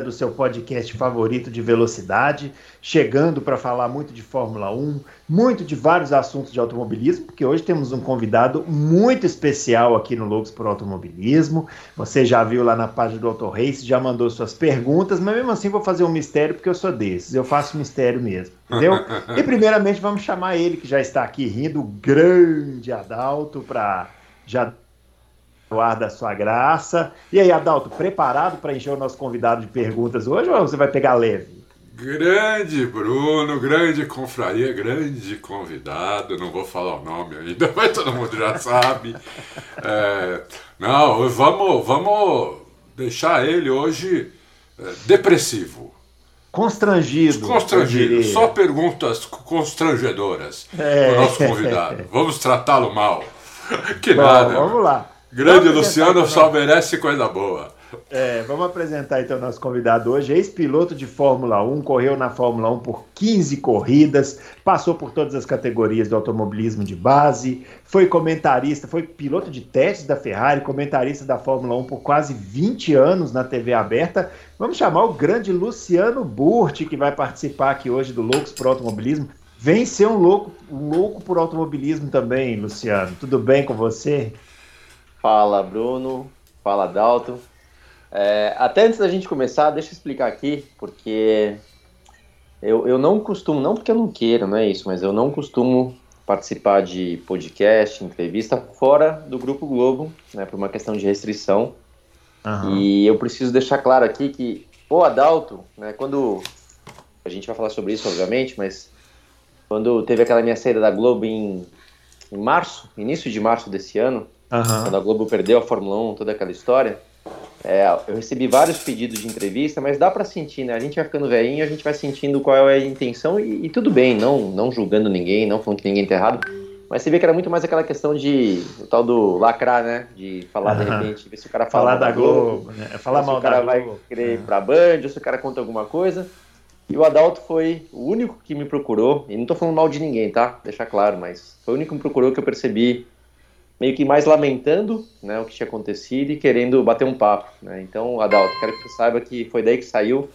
do seu podcast favorito de velocidade, chegando para falar muito de Fórmula 1, muito de vários assuntos de automobilismo, porque hoje temos um convidado muito especial aqui no Loucos por Automobilismo. Você já viu lá na página do Auto Race, já mandou suas perguntas, mas mesmo assim vou fazer um mistério porque eu sou desses, eu faço mistério mesmo, entendeu? e primeiramente vamos chamar ele que já está aqui rindo, o grande Adalto, para já o ar da sua graça. E aí, Adalto, preparado para encher o nosso convidado de perguntas hoje ou você vai pegar leve? Grande Bruno, grande confraria, grande convidado, não vou falar o nome ainda, mas todo mundo já sabe. É, não, vamos, vamos deixar ele hoje é, depressivo. Constrangido. Constrangido, só perguntas constrangedoras é. para o nosso convidado. Vamos tratá-lo mal. Que Bom, nada. Vamos lá. Grande vamos Luciano só merece coisa boa. É, vamos apresentar então nosso convidado hoje, ex-piloto de Fórmula 1, correu na Fórmula 1 por 15 corridas, passou por todas as categorias do automobilismo de base, foi comentarista, foi piloto de testes da Ferrari, comentarista da Fórmula 1 por quase 20 anos na TV aberta. Vamos chamar o grande Luciano Burti, que vai participar aqui hoje do Loucos por Automobilismo. Vem ser um louco, um louco por automobilismo também, Luciano. Tudo bem com você? Fala, Bruno. Fala, Dalton. É, até antes da gente começar, deixa eu explicar aqui, porque eu, eu não costumo, não porque eu não queira, não é isso, mas eu não costumo participar de podcast, entrevista fora do Grupo Globo, né, por uma questão de restrição. Uhum. E eu preciso deixar claro aqui que o Adalto, né, quando a gente vai falar sobre isso, obviamente, mas quando teve aquela minha saída da Globo em, em março, início de março desse ano, uhum. quando a Globo perdeu a Fórmula 1, toda aquela história, é, eu recebi vários pedidos de entrevista, mas dá para sentir, né? A gente vai ficando velhinho, a gente vai sentindo qual é a intenção e, e, tudo bem, não, não julgando ninguém, não falando que ninguém tá errado. Mas você vê que era muito mais aquela questão de o tal do lacrar, né? De falar de repente, ver se o cara fala falar da Globo, Globo né? falar mal da Globo. Se o cara vai querer ir pra Band, ou se o cara conta alguma coisa. E o Adalto foi o único que me procurou, e não tô falando mal de ninguém, tá? Deixar claro, mas foi o único que me procurou que eu percebi meio que mais lamentando né, o que tinha acontecido e querendo bater um papo. Né? Então, Adalto, quero que você saiba que foi daí que saiu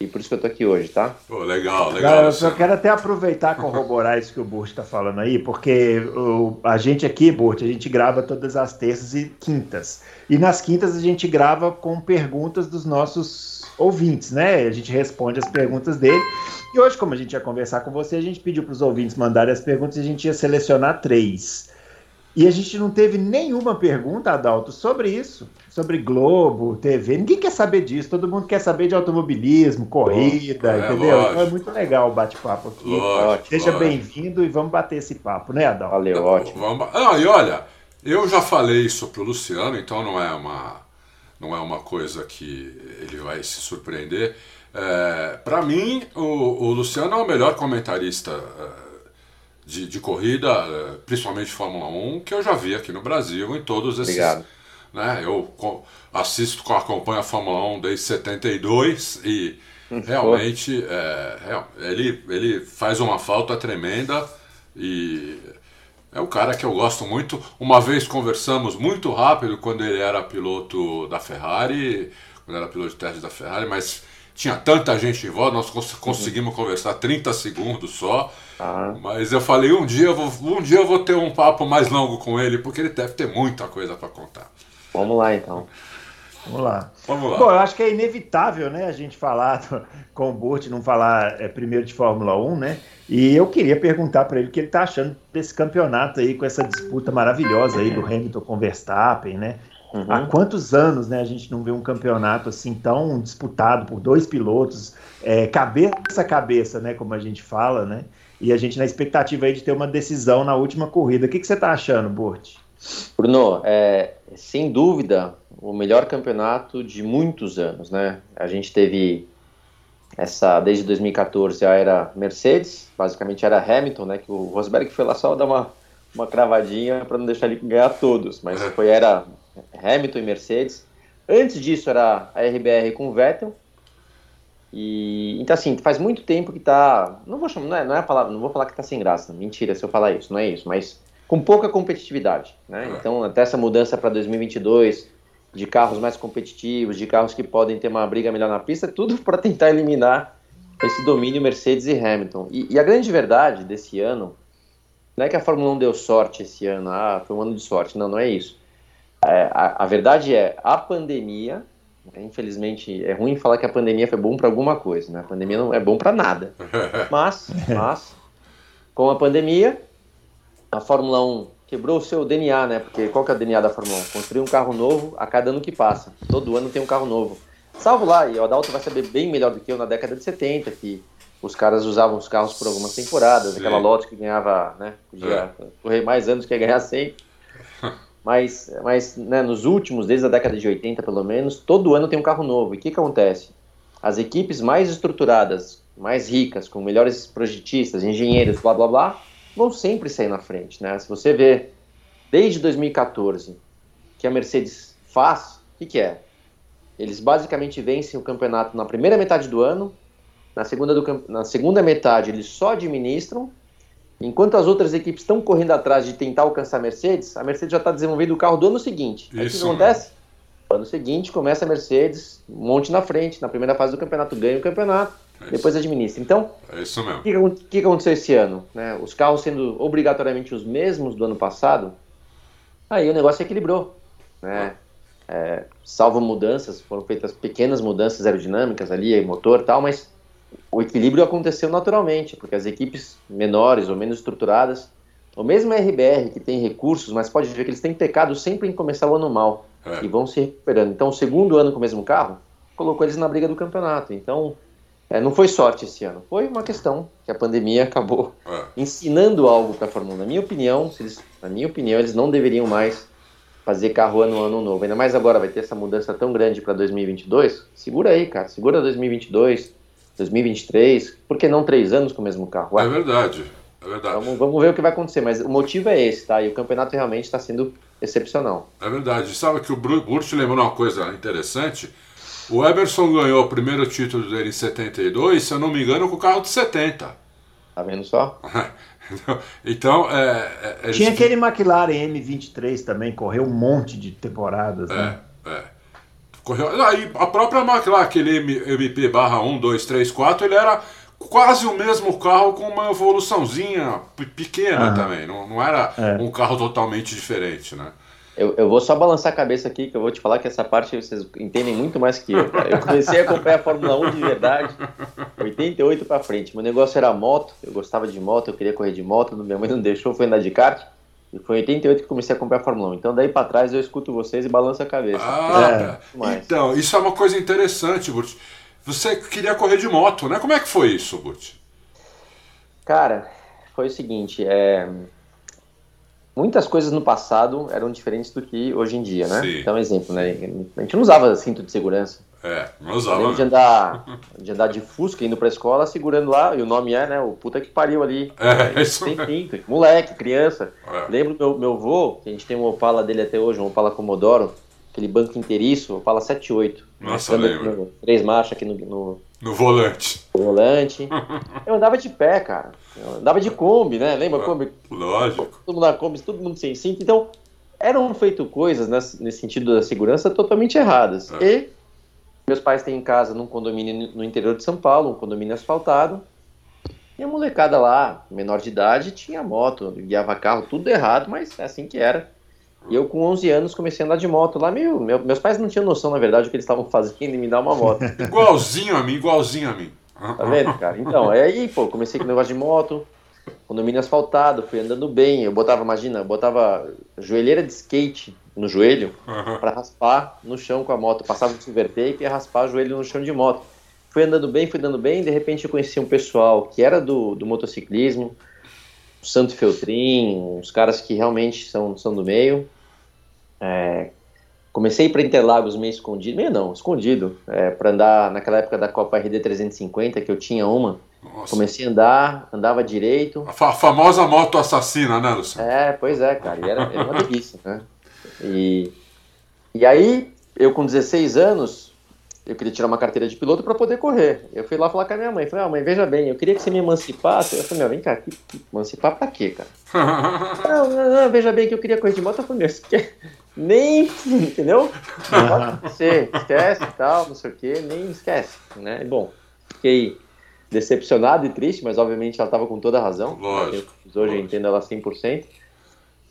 e por isso que eu tô aqui hoje, tá? Pô, legal, legal. Eu só quero até aproveitar e corroborar isso que o Burt está falando aí, porque o, a gente aqui, Burt, a gente grava todas as terças e quintas. E nas quintas a gente grava com perguntas dos nossos ouvintes, né? A gente responde as perguntas dele. E hoje, como a gente ia conversar com você, a gente pediu para os ouvintes mandarem as perguntas e a gente ia selecionar três. E a gente não teve nenhuma pergunta, Adalto, sobre isso, sobre Globo, TV. Ninguém quer saber disso, todo mundo quer saber de automobilismo, corrida, é, entendeu? Lógico. Então é muito legal o bate-papo aqui. Lógico, Seja bem-vindo e vamos bater esse papo, né, Adalto? Valeu, ótimo. Vamos... Ah, e olha, eu já falei isso pro Luciano, então não é uma, não é uma coisa que ele vai se surpreender. É, para mim, o, o, Luciano é o melhor comentarista. De, de corrida, eh, principalmente Fórmula 1, que eu já vi aqui no Brasil em todos esses. Obrigado. Né, eu assisto, acompanho a Fórmula 1 desde 72 e hum, realmente é, ele, ele faz uma falta tremenda e é o cara que eu gosto muito. Uma vez conversamos muito rápido quando ele era piloto da Ferrari, quando era piloto de teste da Ferrari, mas tinha tanta gente em volta, nós conseguimos uhum. conversar 30 segundos só. Ah. Mas eu falei, um dia eu, vou, um dia eu vou ter um papo mais longo com ele, porque ele deve ter muita coisa para contar. Vamos lá então. Vamos lá. Vamos lá. Bom, eu acho que é inevitável, né, a gente falar com o Burt, não falar é, primeiro de Fórmula 1, né? E eu queria perguntar para ele o que ele está achando desse campeonato aí, com essa disputa maravilhosa aí do Hamilton com Verstappen, né? Uhum. Há quantos anos né, a gente não vê um campeonato assim tão disputado por dois pilotos, é, cabeça a cabeça, né? Como a gente fala, né? E a gente na expectativa aí de ter uma decisão na última corrida. O que, que você está achando, Burt? Bruno, é, sem dúvida, o melhor campeonato de muitos anos, né? A gente teve essa desde 2014 já era Mercedes, basicamente era Hamilton, né? Que o Rosberg foi lá só dar uma, uma cravadinha para não deixar ele ganhar todos, mas É. foi era Hamilton e Mercedes. Antes disso era a RBR com o Vettel. E então assim, faz muito tempo que tá, não vou chamar, não é, não é a palavra, não vou falar que tá sem graça, mentira se eu falar isso, não é isso, mas com pouca competitividade, né? Então até essa mudança para 2022 de carros mais competitivos, de carros que podem ter uma briga melhor na pista, tudo para tentar eliminar esse domínio Mercedes e Hamilton. E, e a grande verdade desse ano não é que a Fórmula 1 deu sorte esse ano, ah, foi um ano de sorte. Não, não é isso. É, a, a verdade é, a pandemia, infelizmente, é ruim falar que a pandemia foi bom para alguma coisa, né? A pandemia não é bom para nada. Mas, mas, com a pandemia, a Fórmula 1 quebrou o seu DNA, né? Porque qual que é o DNA da Fórmula 1? Construir um carro novo a cada ano que passa. Todo ano tem um carro novo. Salvo lá, e o Adalto vai saber bem melhor do que eu na década de 70, que os caras usavam os carros por algumas temporadas, Sim. aquela Lotus que ganhava, né? Podia correr mais anos que ia ganhar sempre. Mas, mas né, nos últimos, desde a década de 80 pelo menos, todo ano tem um carro novo. E o que acontece? As equipes mais estruturadas, mais ricas, com melhores projetistas, engenheiros, blá blá blá, vão sempre sair na frente. Né? Se você vê desde 2014 que a Mercedes faz, o que, que é? Eles basicamente vencem o campeonato na primeira metade do ano, na segunda, do, na segunda metade eles só administram, enquanto as outras equipes estão correndo atrás de tentar alcançar a Mercedes, a Mercedes já está desenvolvendo o carro do ano seguinte. Aí o que Isso acontece? No ano seguinte começa a Mercedes, um monte na frente, na primeira fase do campeonato ganha o campeonato, É isso. depois administra. Então, É isso mesmo. o que, que acon- que que aconteceu esse ano? né? Os carros sendo obrigatoriamente os mesmos do ano passado, aí o negócio equilibrou. Né? É, salvo mudanças, foram feitas pequenas mudanças aerodinâmicas ali, motor e tal, mas o equilíbrio aconteceu naturalmente, porque as equipes menores ou menos estruturadas, ou mesmo a RBR, que tem recursos, mas pode ver que eles têm pecado sempre em começar o ano mal É. e vão se recuperando. Então, o segundo ano com o mesmo carro colocou eles na briga do campeonato. Então, é, não foi sorte esse ano, foi uma questão que a pandemia acabou É. ensinando algo para a Fórmula 1. Na minha opinião, eles, na minha opinião, eles não deveriam mais fazer carro ano ano novo. Ainda mais agora vai ter essa mudança tão grande para 2022. Segura aí, cara. Segura 2022, 2023. Por que não três anos com o mesmo carro? Ué, É verdade. É verdade. vamos, vamos ver o que vai acontecer. Mas o motivo é esse, tá? E o campeonato realmente está sendo excepcional. É verdade. Sabe que o Burt lembrou uma coisa interessante? O Emerson ganhou o primeiro título dele em 72, se eu não me engano, com o carro de 70. Tá vendo só? Então, é, é, eles- Tinha aquele McLaren M23 também, correu um monte de temporadas, né? É, é. Correu, aí a própria McLaren, aquele MP barra 1, 2, 3, 4, ele era quase o mesmo carro com uma evoluçãozinha pe- pequena também. Não, não era É. um carro totalmente diferente, né? Eu, eu vou só balançar a cabeça aqui, que eu vou te falar que essa parte vocês entendem muito mais que eu. cara. Eu comecei a acompanhar a Fórmula 1 de verdade, 88 pra frente. Meu negócio era moto, eu gostava de moto, eu queria correr de moto, minha mãe não deixou, foi andar de kart. E foi em 88 que comecei a acompanhar a Fórmula 1. Então daí pra trás eu escuto vocês e balanço a cabeça. Ah, mais. então, isso é uma coisa interessante, Burt. Você queria correr de moto, né? Como é que foi isso, Burt? Cara, foi o seguinte, é... muitas coisas no passado eram diferentes do que hoje em dia, né? Sim. Então, exemplo, né? A gente não usava cinto de segurança. É, não usava. lembro de andar, de andar de Fusca indo pra escola segurando lá, e o nome é, né? O puta que pariu ali. É, isso Tem mesmo. cinto, moleque, criança. É. Lembro meu, meu avô, que a gente tem um Opala dele até hoje, um Opala Commodoro, aquele banco inteiriço, Opala 78. Nossa, lembro. Três marchas aqui no, no No volante. volante. Eu andava de pé, cara. Eu andava de Kombi, né? Lembra Kombi? Lógico. Todo mundo na Kombi, todo mundo sem cinto. Então, eram feito coisas nesse, nesse sentido da segurança totalmente erradas. É. E meus pais têm em casa num condomínio no interior de São Paulo, um condomínio asfaltado. E a molecada lá, menor de idade, tinha moto, guiava carro, tudo errado, mas é assim que era. E eu, com 11 anos, comecei a andar de moto lá. Meio, meu- meus pais não tinham noção, na verdade, do que eles estavam fazendo e me dar uma moto. Igualzinho a mim, igualzinho a mim. Tá vendo, cara? Então, aí, pô, comecei com o negócio de moto, condomínio asfaltado, fui andando bem. Eu botava, imagina, eu botava joelheira de skate no joelho pra raspar no chão com a moto. Passava o silver tape e ia raspar o joelho no chão de moto. Fui andando bem, fui andando bem, de repente eu conheci um pessoal que era do, do motociclismo, o Santo Feltrin, uns caras que realmente são, são do meio. É, Comecei para Interlagos meio escondido, meio não, escondido, é, para andar naquela época da Copa RD 350, que eu tinha uma. Nossa. Comecei a andar, andava direito. A, fa famosa moto assassina, né, Luciano? É, pois é, cara, e era, era uma delícia, né? E, e aí, eu com 16 anos, eu queria tirar uma carteira de piloto para poder correr. Eu fui lá falar com a minha mãe, falei, ah, mãe, veja bem, eu queria que você me emancipasse. Eu falei, meu, vem cá, que, que, emancipar pra quê, cara? não, não, não, veja bem que eu queria correr de moto. Eu falei, meu, você quer nem, entendeu? Você esquece e tal, não sei o que, nem esquece, né? Bom, fiquei decepcionado e triste, mas obviamente ela estava com toda a razão. Lógico. Hoje lógico. eu entendo ela 100%.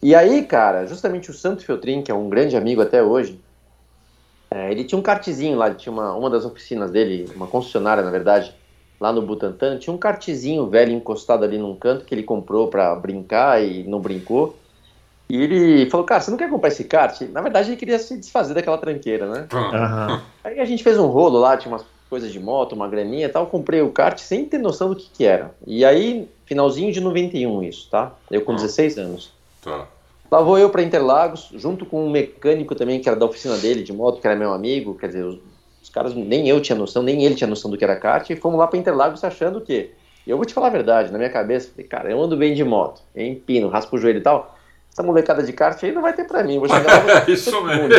E aí, cara, justamente o Santo Feltrin, que é um grande amigo até hoje, é, ele tinha um kartzinho lá, tinha uma, uma das oficinas dele, uma concessionária, na verdade, lá no Butantã, tinha um kartzinho velho encostado ali num canto que ele comprou para brincar e não brincou. E ele falou, cara, você não quer comprar esse kart? Na verdade, ele queria se desfazer daquela tranqueira, né? Uhum. Aí a gente fez um rolo lá, tinha umas coisas de moto, uma graninha e tal. comprei o kart sem ter noção do que, que era. E aí, finalzinho de 91 isso, tá? Eu com 16 anos. Tá. Lá vou eu para Interlagos, junto com um mecânico também, que era da oficina dele, de moto, que era meu amigo. Quer dizer, os, os caras, nem eu tinha noção, nem ele tinha noção do que era kart. E fomos lá para Interlagos achando que... Eu vou te falar a verdade, na minha cabeça, falei, cara, eu ando bem de moto, empino, raspo o joelho e tal essa molecada de kart aí não vai ter pra mim. Vou chegar lá, isso mesmo.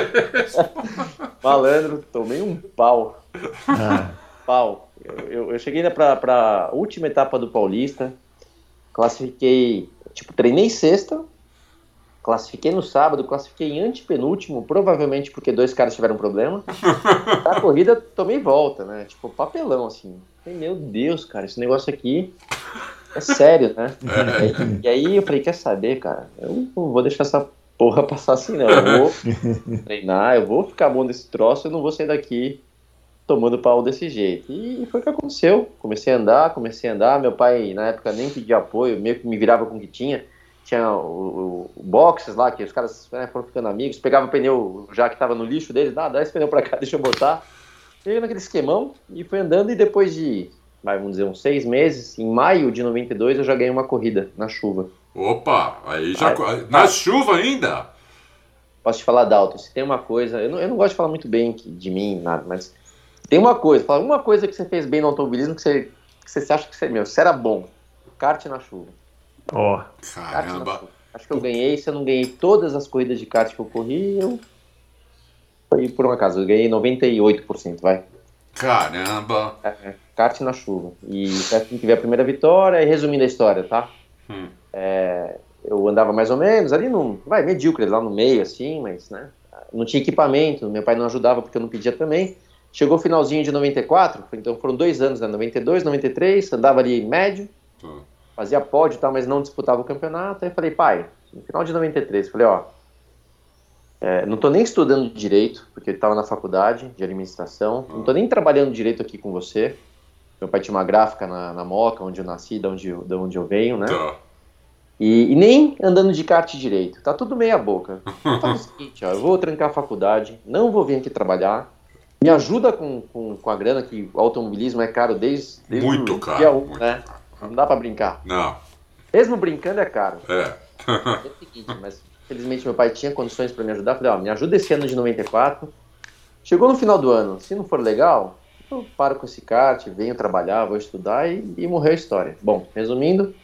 Malandro, tomei um pau. Ah. Pau. Eu, eu, eu cheguei pra, pra última etapa do Paulista, classifiquei, tipo, treinei sexta, classifiquei no sábado, classifiquei em antepenúltimo, provavelmente porque dois caras tiveram problema. A corrida tomei volta, né? Tipo, papelão, assim. Meu Deus, cara, esse negócio aqui é sério, né? É. E aí eu falei, quer saber, cara? Eu não vou deixar essa porra passar assim, não. Eu vou treinar, eu vou ficar bom desse troço, eu não vou sair daqui tomando pau desse jeito. E foi o que aconteceu. Comecei a andar, comecei a andar. Meu pai, na época, nem pedia apoio, meio que me virava com o que tinha. Tinha o, o, boxes lá, que os caras né, foram ficando amigos. Pegava o pneu já que estava no lixo deles, ah, dá esse pneu pra cá, deixa eu botar. Cheguei naquele esquemão e foi andando. E depois de vamos dizer, uns seis meses, em maio de 92 eu já ganhei uma corrida na chuva. Opa, aí já. Aí, na chuva ainda? Posso te falar, Dalton, se tem uma coisa. Eu não, eu não gosto de falar muito bem de mim, nada, mas tem uma coisa, fala uma coisa que você fez bem no automobilismo que você, que você acha que você, meu, você era bom. Kart na chuva. Ó. Oh. Caramba. Acho que eu ganhei, se eu não ganhei todas as corridas de kart que eu corri, eu. Foi por um acaso, eu ganhei 98%, vai. Caramba! É, é kart na chuva. E foi assim que veio a primeira vitória. E resumindo a história, tá? Hum. É, eu andava mais ou menos ali no. Vai, medíocre, lá no meio, assim, mas, né? Não tinha equipamento, meu pai não ajudava porque eu não pedia também. Chegou o finalzinho de 94, então foram dois anos, né? 92, 93, andava ali médio, hum. Fazia pódio e tal, mas não disputava o campeonato. Aí falei, pai, no final de 93, falei, ó, é, não estou nem estudando direito, porque eu estava na faculdade de administração. Não estou nem trabalhando direito aqui com você. Meu pai tinha uma gráfica na, na Moca, onde eu nasci, de onde, de onde eu venho, né? Tá. E, e, nem andando de kart direito. Tá tudo meia boca. Faz o seguinte, ó, eu vou trancar a faculdade, não vou vir aqui trabalhar. Me ajuda com, com, com a grana, que o automobilismo é caro desde, desde muito o caro, dia 1, muito né? Caro. Não dá para brincar. Não. Mesmo brincando é caro. É. é o seguinte, mas Felizmente meu pai tinha condições para me ajudar. Falei, ó, me ajuda esse ano de 94. Chegou no final do ano, se não for legal, eu paro com esse kart, venho trabalhar, vou estudar e, e morreu a história. Bom, resumindo,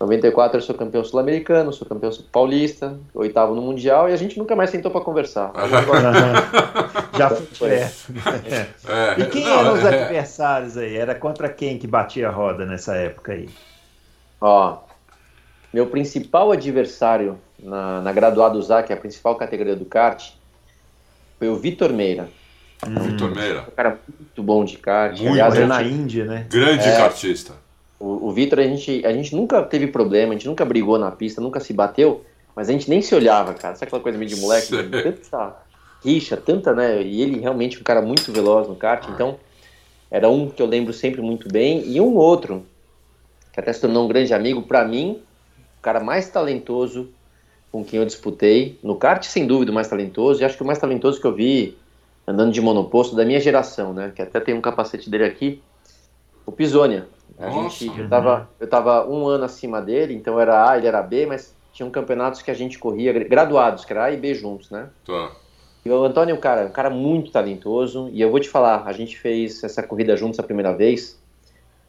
94 eu sou campeão sul-americano, sou campeão paulista, oitavo no mundial e a gente nunca mais sentou para conversar. Já foi direto. É. E quem não, eram os é... adversários aí? Era contra quem que batia a roda nessa época aí? Ó, meu principal adversário na, na graduado ZA, que é a principal categoria do kart, foi o Vitor Meira. Hum. Vitor Meira. Um cara muito bom de kart. Muito Aliás, é na Índia, né? Grande é, kartista. O, o Vitor, a gente, a gente nunca teve problema, a gente nunca brigou na pista, nunca se bateu, mas a gente nem se olhava, cara. Sabe aquela coisa meio de moleque? Tanta rixa, tanta, né? E ele realmente é um cara muito veloz no kart, então era um que eu lembro sempre muito bem, e um outro, que até se tornou um grande amigo, para mim, cara mais talentoso com quem eu disputei. No kart, sem dúvida, o mais talentoso. E acho que o mais talentoso que eu vi andando de monoposto da minha geração, né? Que até tem um capacete dele aqui. O Pisonia. A gente, eu, tava, eu tava um ano acima dele, então era A, ele era B, mas tinham campeonatos que a gente corria, graduados, que era A e B juntos, né? Tá. E o Antônio é um cara, um cara muito talentoso, e eu vou te falar, a gente fez essa corrida juntos a primeira vez,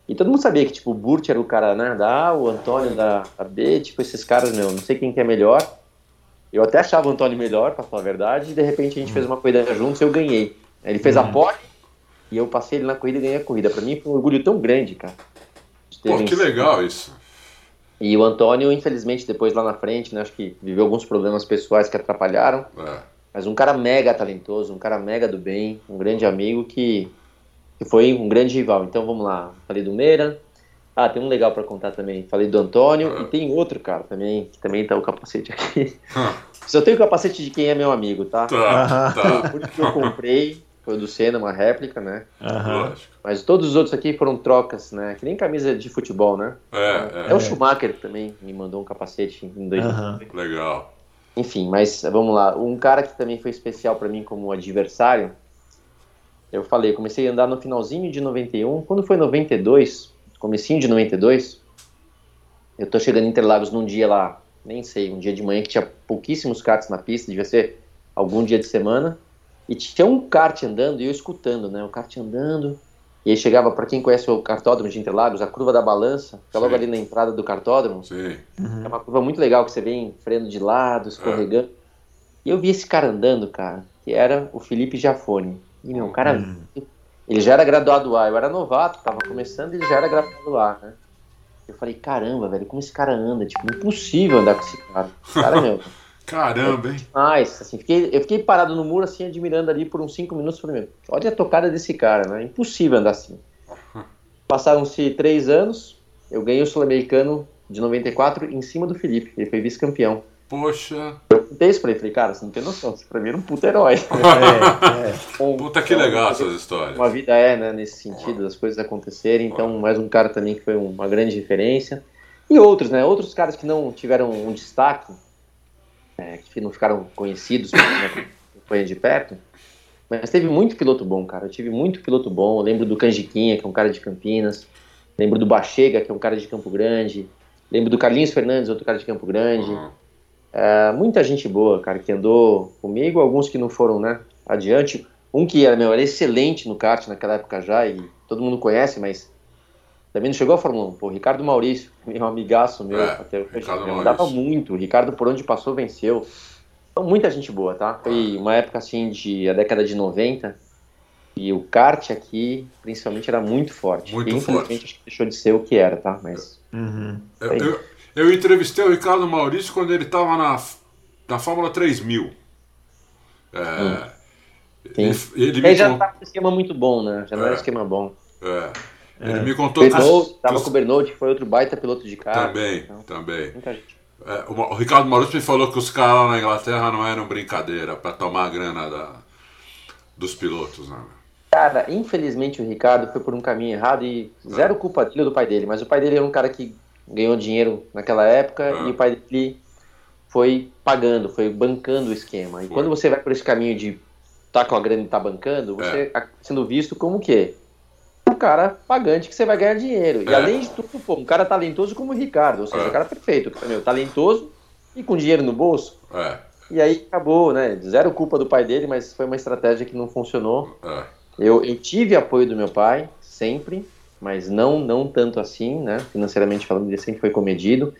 e todo mundo sabia que, tipo, o Burt era o cara né, da A, o Antônio da, da B, tipo, esses caras, meu, não sei quem que é melhor. Eu até achava o Antônio melhor, pra falar a verdade, e de repente a gente fez uma corrida juntos e eu ganhei. Ele fez a Uhum. pole, e eu passei ele na corrida e ganhei a corrida. Pra mim foi um orgulho tão grande, cara. Pô, que legal isso. E o Antônio, infelizmente, depois lá na frente, né, acho que viveu alguns problemas pessoais que atrapalharam, É. mas um cara mega talentoso, um cara mega do bem, um grande amigo que, que foi um grande rival. Então vamos lá, falei do Meira. Ah, tem um legal pra contar também. Falei do Antônio Ah. e tem outro cara também, que também tá o capacete aqui. Hum, Só tenho o capacete de quem é meu amigo, tá? Tá, tá. Por que eu comprei, foi o do Senna, uma réplica, né? Aham. Lógico. Mas todos os outros aqui foram trocas, né? Que nem camisa de futebol, né? É, Até é. o Schumacher também me mandou um capacete em 2000. Aham. Legal. Enfim, mas vamos lá. Um cara que também foi especial pra mim como adversário, eu falei, comecei a andar no finalzinho de 91. Quando foi 92, comecinho de 92, eu tô chegando em Interlagos num dia lá, nem sei, um dia de manhã que tinha pouquíssimos karts na pista, devia ser algum dia de semana, e tinha um kart andando e eu escutando, né? O kart andando. E aí chegava, pra quem conhece o cartódromo de Interlagos, a curva da balança, fica logo Sim. ali na entrada do cartódromo. Sim. É uma curva muito legal que você vem freando de lado, escorregando. E eu vi esse cara andando, cara, que era o Felipe Giafone. E, meu, o cara, ele já era graduado A, eu era novato, tava começando e ele já era graduado A, né? Eu falei, caramba, velho, como esse cara anda? Tipo, impossível andar com esse cara. Cara, meu, Caramba, hein? demais. Assim, fiquei, eu fiquei parado no muro, assim, admirando ali por uns 5 minutos. Falei, meu, olha a tocada desse cara, né? Impossível andar assim. Passaram-se três anos, eu ganhei o Sul-Americano de 94 em cima do Felipe. Ele foi vice-campeão. Poxa. Eu contei isso pra ele, falei, cara, você não tem noção, você pra mim era um puta herói. É, é. Puta que legal essas histórias. Uma vida é, né, nesse sentido, das coisas acontecerem. Então, mais um cara também que foi uma grande referência. E outros, né? Outros caras que não tiveram um destaque, é, que não ficaram conhecidos, né, de perto. Mas teve muito piloto bom, cara. Eu tive muito piloto bom. Eu lembro do Canjiquinha, que é um cara de Campinas. Lembro do Bachega, que é um cara de Campo Grande. Lembro do Carlinhos Fernandes, outro cara de Campo Grande. Uhum. É, muita gente boa, cara, que andou comigo, alguns que não foram, né, adiante. Um que era, meu, era excelente no kart naquela época já, e todo mundo conhece, mas também não chegou à Fórmula 1. Pô, Ricardo Maurício, meu amigaço meu, É, até hoje, andava muito. O Ricardo, por onde passou, venceu. Então, muita gente boa, tá? Foi uma época, assim, de a década de 90, e o kart aqui, principalmente, era muito forte. Muito e, infelizmente, forte. acho que deixou de ser o que era, tá? Mas Uhum. Eu, eu, eu entrevistei o Ricardo Maurício quando ele estava na, na Fórmula 3000. É, ele, ele me Aí já con- tava um esquema muito bom, né? Já não era É. um esquema bom. é, ele me contou que, os- Bernot, que tava os- com o Bernot, que foi outro baita piloto de carro. também, Então, também. muita gente. É, o, Ricardo Maurício me falou que os caras lá na Inglaterra não eram brincadeira para tomar a grana da, dos pilotos, né? Cara, infelizmente o Ricardo foi por um caminho errado e zero culpa dele do pai dele, mas o pai dele era um cara que ganhou dinheiro naquela época Ah. e o pai dele foi pagando, foi bancando o esquema. E Foi. quando você vai por esse caminho de tá com a grana e tá bancando, você É. sendo visto como o quê? Cara pagante que você vai ganhar dinheiro. E É. além de tudo, pô, um cara talentoso como o Ricardo, ou seja, É. um cara perfeito, meu, talentoso e com dinheiro no bolso. É, E aí acabou, né? Zero culpa do pai dele, mas foi uma estratégia que não funcionou. é. Eu, eu tive apoio do meu pai, sempre, mas não não tanto assim, né? Financeiramente falando, ele sempre foi comedido.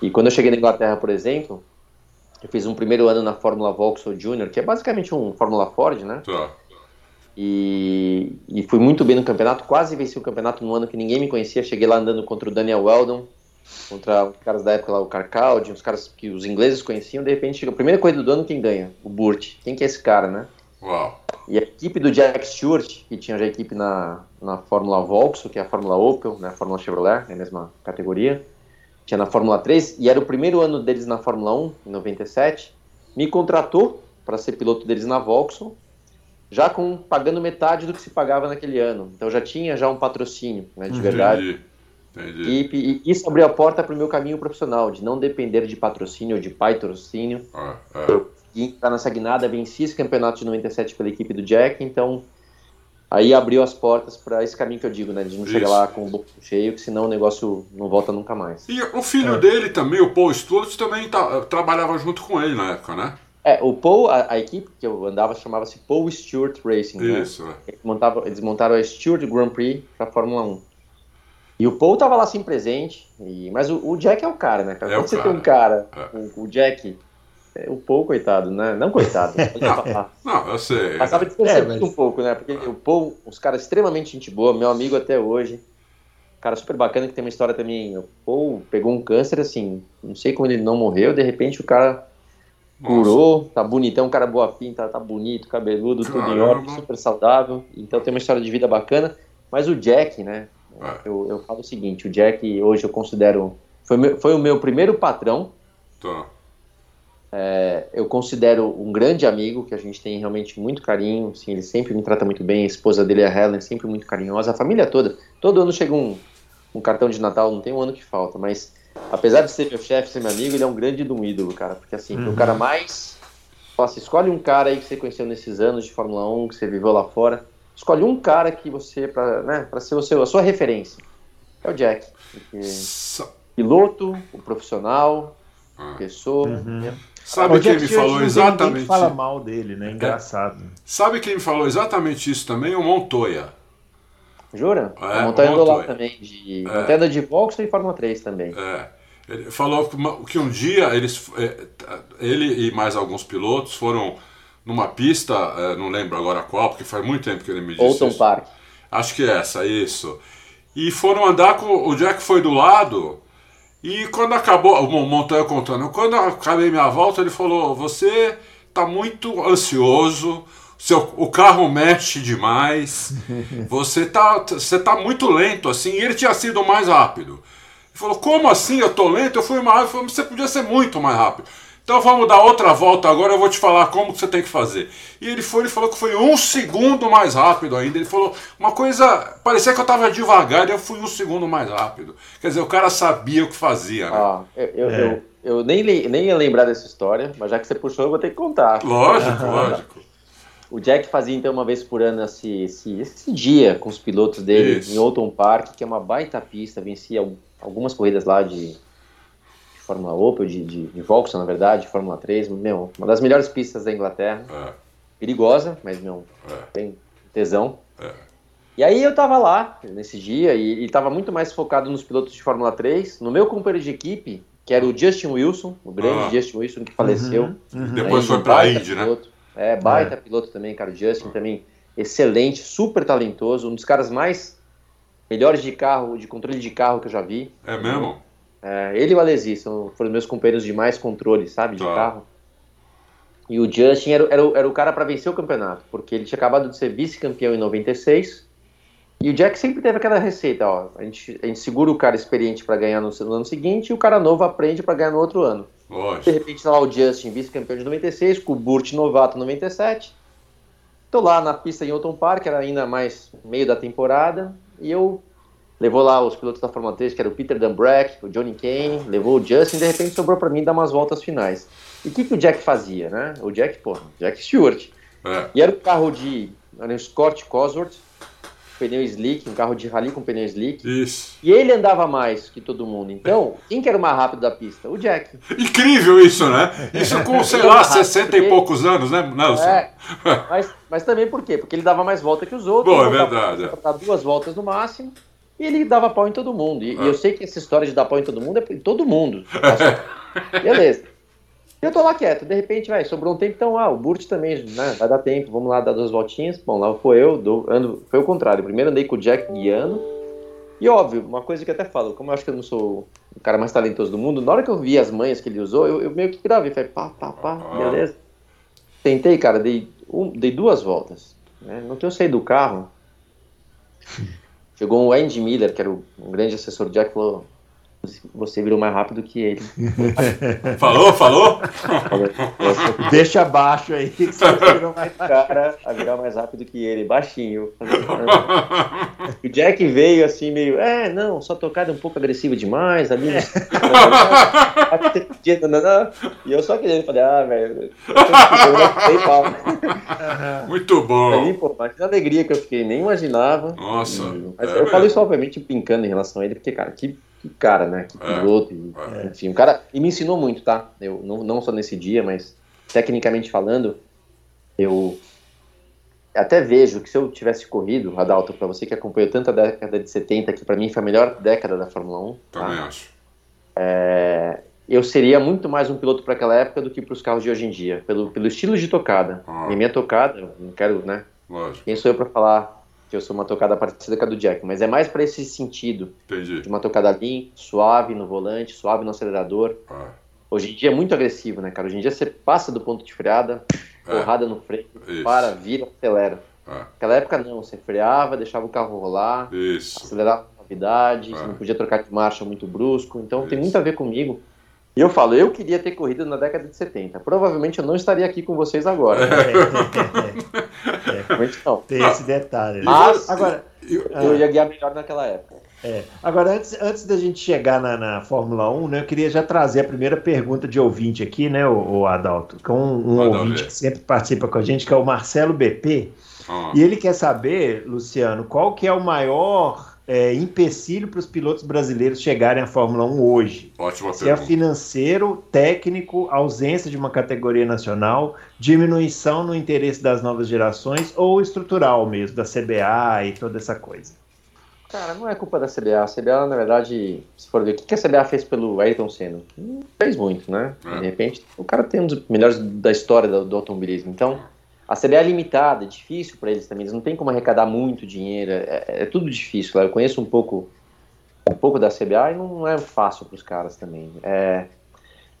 E quando eu cheguei na Inglaterra, por exemplo, eu fiz um primeiro ano na Fórmula Vauxhall Junior, que é basicamente um Fórmula Ford, né? Tá. E, e fui muito bem no campeonato, quase venci o campeonato no ano que ninguém me conhecia. Cheguei lá andando contra o Daniel Weldon, contra os caras da época lá, o Carcaldi, uns caras que os ingleses conheciam. De repente, chega a primeira corrida do ano, quem ganha? O Burt. Quem que é esse cara, né? Uau. E a equipe do Jack Stewart, que tinha já equipe na, na Fórmula Vauxhall, que é a Fórmula Opel, né, a Fórmula Chevrolet, é a mesma categoria, tinha na Fórmula 3, e era o primeiro ano deles na Fórmula 1, em 97, me contratou para ser piloto deles na Vauxhall, já com pagando metade do que se pagava naquele ano. Então já tinha já um patrocínio, né, de verdade. Entendi. E, e isso abriu a porta para o meu caminho profissional, de não depender de patrocínio ou de patrocínio, É, é. e entrar nessa guinada, venci esse campeonato de 97 pela equipe do Jack, então aí abriu as portas para esse caminho que eu digo, né, de não Isso. chegar lá com o bolso cheio, que senão o negócio não volta nunca mais. E o filho É. dele também, o Paul Stewart, também tá- trabalhava junto com ele na época, né? É, o Paul, a, a equipe que eu andava chamava-se Paul Stewart Racing, né? Isso, é. Eles, montavam, eles montaram a Stewart Grand Prix pra Fórmula 1. E o Paul tava lá assim presente, e, mas o, o Jack é o cara, né? cara? É Quando você cara. tem um cara, É. o, o Jack, é, o Paul, coitado, né? Não coitado, falar. Não, eu sei. Passava despercebido É, mas- um pouco, né? Porque o Paul, os caras extremamente gente boa, meu amigo até hoje. Cara super bacana que tem uma história também. O Paul pegou um câncer assim, não sei como ele não morreu, de repente o cara. Curou, tá bonitão, um cara boa pinta, tá bonito, cabeludo, tudo em Caramba. ordem, super saudável. Então tem uma história de vida bacana. Mas o Jack, né? É. Eu, eu falo o seguinte, o Jack hoje eu considero. Foi, meu- foi o meu primeiro patrão. Tá. Eu considero um grande amigo, que a gente tem realmente muito carinho. Assim, ele sempre me trata muito bem. A esposa dele, a Helen, sempre muito carinhosa. A família toda. Todo ano chega um, um cartão de Natal, não tem um ano que falta. Mas apesar de ser meu chefe, ser meu amigo, ele é um grande de um ídolo, cara. Porque assim, foi o cara mais. Fala assim, escolhe um cara aí que você conheceu nesses anos de Fórmula 1, que você viveu lá fora. Escolhe um cara que você, pra, né, pra ser o seu, a sua referência. É o Jack. Porque Sa- piloto, o profissional, Ah. pessoa. Uhum. Sabe O quem Jack me falou exatamente fala mal dele, né? Engraçado. Sabe quem me falou exatamente isso também? O Montoya. Jura? É, a montanha andou lá Montoya. também. De... É. Montanha de Vauxhall e Fórmula 3 também. É. Ele falou que, um dia eles, é, ele e mais alguns pilotos foram numa pista, é, não lembro agora qual, porque faz muito tempo que ele me disse Olton isso. Park. Acho que é essa, isso. E foram andar com. O Jack foi do lado. E quando acabou. O Mon- Montanha contando. Quando acabei minha volta, ele falou: Você tá muito ansioso. Seu, o carro mexe demais. Você tá, você tá muito lento assim. E ele tinha sido mais rápido. Ele falou: Como assim? Eu tô lento? Eu fui mais rápido. Ele falou, Você podia ser muito mais rápido. Então vamos dar outra volta agora, eu vou te falar como que você tem que fazer. E ele foi, ele falou que foi um segundo mais rápido ainda. Ele falou uma coisa, parecia que eu tava devagar e eu fui um segundo mais rápido. Quer dizer, o cara sabia o que fazia, né? Ah, eu, eu, É. eu, eu nem, nem ia lembrar dessa história, mas já que você puxou, eu vou ter que contar. Lógico, lógico. O Jack fazia então uma vez por ano esse, esse, esse dia com os pilotos dele Isso. em Olton Park, que é uma baita pista, vencia al- algumas corridas lá de, de Fórmula Opel, de, de, de Vauxhall, na verdade, de Fórmula 3, meu, uma das melhores pistas da Inglaterra. É, perigosa, mas meu, É. tem tesão. É. E aí eu tava lá nesse dia e, e tava muito mais focado nos pilotos de Fórmula 3, no meu companheiro de equipe, que era o Justin Wilson, o grande Ah. Justin Wilson que faleceu. Uhum, uhum. Depois foi pra baita Indy, né? piloto. É, baita piloto também, cara. O Justin também, excelente, super talentoso, um dos caras mais melhores de carro, de controle de carro que eu já vi. É mesmo? É, ele e o Alesi são, foram meus companheiros de mais controle, sabe, de Tá. carro. E o Justin era, era, o- era o cara para vencer o campeonato, porque ele tinha acabado de ser vice-campeão em 96. E o Jack sempre teve aquela receita, ó, a gente, a gente segura o cara experiente para ganhar no, no ano seguinte e o cara novo aprende para ganhar no outro ano. De Lógico. repente tá lá o Justin, vice-campeão de 96, com o Burt novato em 97. Tô lá na pista em Alton Park, era ainda mais meio da temporada, e eu levou lá os pilotos da Fórmula 3, que era o Peter Dambreck, o Johnny Kane, levou o Justin, de repente sobrou para mim dar umas voltas finais. E o que, que o Jack fazia, né? O Jack, porra, Jack Stewart. É. E era um carro de. Era um Scott Cosworth, pneu slick, um carro de rally com pneu slick. Isso. E ele andava mais que todo mundo. Então, quem que era o mais rápido da pista? O Jack. Incrível isso, né? Isso com, sei lá, 60 e poucos anos, né, Nelson? É, mas, mas também por quê? Porque ele dava mais volta que os outros. Bom, é verdade, é. pra dar duas voltas no máximo. E ele dava pau em todo mundo. E, e eu sei que essa história de dar pau em todo mundo é em todo mundo. Beleza. Eu tô lá quieto, de repente, vai, sobrou um tempo, então, ah, o Burt também, né, vai dar tempo, vamos lá dar duas voltinhas. Bom, lá foi eu, dou- ando, foi o contrário. Primeiro andei com o Jack guiando. E óbvio, uma coisa que eu até falo, como eu acho que eu não sou o cara mais talentoso do mundo, na hora que eu vi as manhas que ele usou, eu, eu meio que gravei, falei, pá, pá, pá, beleza. Tentei, cara, dei, um, dei duas voltas. Né? No que eu saí do carro, chegou um Andy Miller, que era o, um grande assessor do Jack, falou: Você virou mais rápido que ele. Falou, falou? Deixa abaixo aí que você virou mais é o cara a virar mais rápido que ele, baixinho. Falei. O Jack veio assim, meio, é, não, só tocada um pouco agressiva demais ali. no- E eu só querendo, falei, ah, velho. Muito bom. Ali, pô, imagina a alegria que eu fiquei, nem imaginava. Nossa, mas é eu falo isso, obviamente, brincando em relação a ele, porque, cara, que, que cara, né? Que É, piloto. e- é. Enfim, o cara. E me ensinou muito, tá? Eu, não, não só nesse dia, mas tecnicamente falando, eu até vejo que se eu tivesse corrido, Adalto, para você que acompanhou tanto a década de 70, que para mim foi a melhor década da Fórmula 1. Tá? Também tá? acho. É, eu seria muito mais um piloto para aquela época do que para os carros de hoje em dia, pelo, pelo estilo de tocada. Ah. E minha tocada, não quero, né? Lógico. Quem sou eu para falar que eu sou uma tocada parecida com a do Jack, mas é mais para esse sentido. Entendi. De uma tocada limpa, suave no volante, suave no acelerador. Ah. Hoje em dia é muito agressivo, né, cara? Hoje em dia você passa do ponto de freada, é. porrada no freio, Isso. para, vira, acelera. É. Naquela época não, você freava, deixava o carro rolar, Isso. acelerava gravidade, é. você não podia trocar de marcha muito brusco. Então Isso. tem muito a ver comigo. E eu falo, eu queria ter corrido na década de 70. Provavelmente eu não estaria aqui com vocês agora. Né? É, é, não. Tem esse detalhe. Né? Mas agora, eu, eu ia guiar melhor naquela época. É. Agora, antes, antes da gente chegar na, na, Fórmula 1, né, eu queria já trazer a primeira pergunta de ouvinte aqui, né, o, o Adalto, com um, um ouvinte que sempre participa com a gente, que é o Marcelo BP. Ah. E ele quer saber, Luciano, qual que é o maior é, empecilho para os pilotos brasileiros chegarem à Fórmula 1 hoje? Ótima Se é pergunta. é financeiro, técnico, ausência de uma categoria nacional, diminuição no interesse das novas gerações ou estrutural mesmo, da CBA e toda essa coisa? Cara, não é culpa da CBA. A CBA, na verdade, se for ver, o que a CBA fez pelo Ayrton Senna? Não fez muito, né? É. De repente, o cara tem um dos melhores da história do, do automobilismo. Então, a CBA é limitada, é difícil para eles também. Eles não têm como arrecadar muito dinheiro. É, é, é tudo difícil. Eu conheço um pouco, um pouco da CBA e não é fácil para os caras também. É,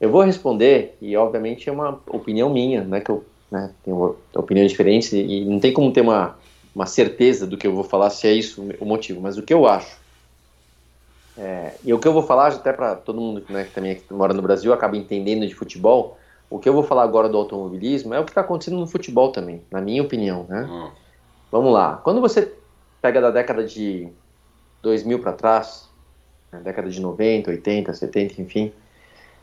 eu vou responder e, obviamente, é uma opinião minha, né? Que eu né, tenho opiniões diferentes e, não tem como ter uma uma certeza do que eu vou falar, se é isso o motivo, mas o que eu acho. É, e o que eu vou falar, até para todo mundo né, que também mora no Brasil acaba entendendo de futebol, o que eu vou falar agora do automobilismo é o que está acontecendo no futebol também, na minha opinião. Né? Uhum. Vamos lá. Quando você pega da década de 2000 para trás, né, década de 90, 80, 70, enfim,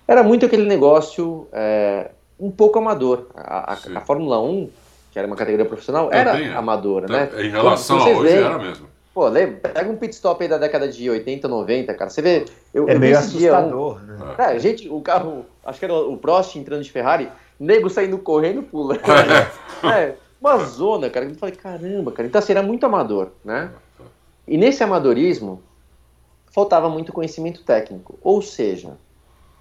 era muito aquele negócio é, um pouco amador. A, a, a Fórmula 1 que era uma categoria profissional, era bem, amadora, né? Em relação a hoje, era mesmo. Pô, lembra, pega um pit stop aí da década de 80, 90, cara. Você vê. Eu, é eu meio assustador, um, né? É, gente, o carro, acho que era o Prost entrando de Ferrari, nego saindo correndo, pula. é, uma zona, cara. Eu falei, caramba, cara. Então, assim, era muito amador, né? E nesse amadorismo, faltava muito conhecimento técnico. Ou seja,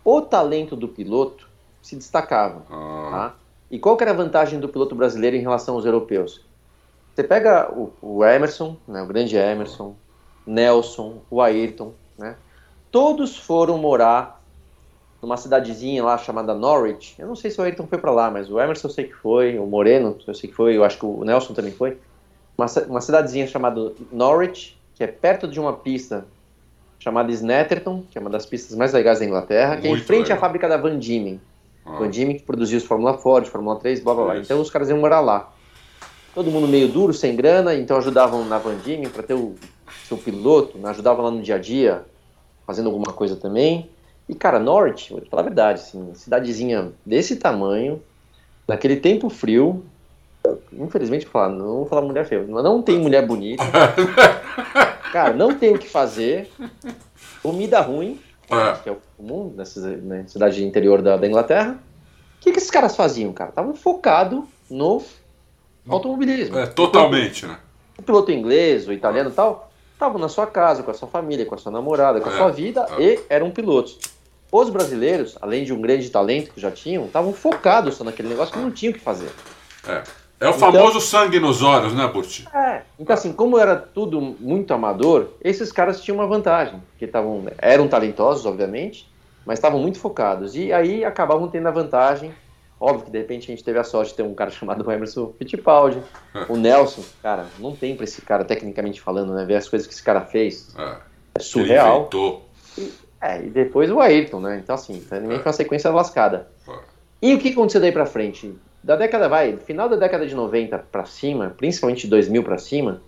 o talento do piloto se destacava, ah. tá? E qual que era a vantagem do piloto brasileiro em relação aos europeus? Você pega o, o Emerson, né, o grande Emerson, Nelson, o Ayrton, né? Todos foram morar numa cidadezinha lá chamada Norwich. Eu não sei se o Ayrton foi para lá, mas o Emerson eu sei que foi, o Moreno eu sei que foi, eu acho que o Nelson também foi. Uma, uma cidadezinha chamada Norwich, que é perto de uma pista chamada Snetterton, que é uma das pistas mais legais da Inglaterra, Muito que é em frente legal. à fábrica da Van Diemen. Ah. Van Diemen que produzia os Fórmula Ford, Fórmula 3, blá blá blá. Então os caras iam morar lá. Todo mundo meio duro, sem grana, então ajudavam na Van Diemen para ter o seu piloto, né? ajudavam lá no dia a dia, fazendo alguma coisa também. E cara, Norte, vou falar a verdade, assim, cidadezinha desse tamanho, naquele tempo frio, infelizmente falar, não vou falar mulher feia, mas não tem mulher bonita. cara, não tem o que fazer. Comida ruim, é. que é o comum nessas né, cidades interior da, da Inglaterra. O que, que esses caras faziam, cara? Estavam focados no automobilismo. É, totalmente, né? O piloto inglês, o italiano e tal, estavam na sua casa, com a sua família, com a sua namorada, com a é, sua vida é. e eram pilotos. Os brasileiros, além de um grande talento que já tinham, estavam focados só naquele negócio que não tinham o que fazer. É. É o então, famoso sangue nos olhos, né, Burti? É. Então, assim, como era tudo muito amador, esses caras tinham uma vantagem. Que tavam, eram talentosos, obviamente, mas estavam muito focados. E aí acabavam tendo a vantagem. Óbvio que de repente a gente teve a sorte de ter um cara chamado Emerson Fittipaldi. É. O Nelson, cara, não tem pra esse cara, tecnicamente falando, né? Ver as coisas que esse cara fez. É, é surreal. E, é, e depois o Ayrton, né? Então, assim, também é. foi uma sequência lascada. E o que aconteceu daí pra frente? da década, vai, final da década de 90 para cima, principalmente de 2000 para cima,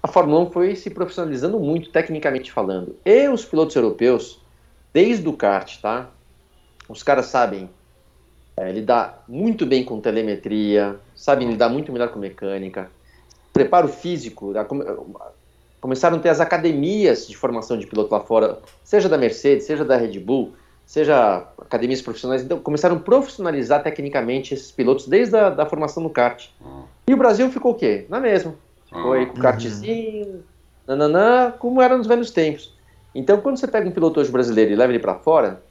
a Fórmula 1 foi se profissionalizando muito, tecnicamente falando. E os pilotos europeus, desde o kart, tá? Os caras sabem é, lidar muito bem com telemetria, sabem lidar muito melhor com mecânica, preparo físico, começaram a ter as academias de formação de piloto lá fora, seja da Mercedes, seja da Red Bull, seja academias profissionais, então começaram a profissionalizar tecnicamente esses pilotos desde a da formação do kart. Uhum. E o Brasil ficou o quê? Na mesma. Ficou aí com o kartzinho, nananã, como era nos velhos tempos. Então, quando você pega um piloto hoje brasileiro e leva ele para fora,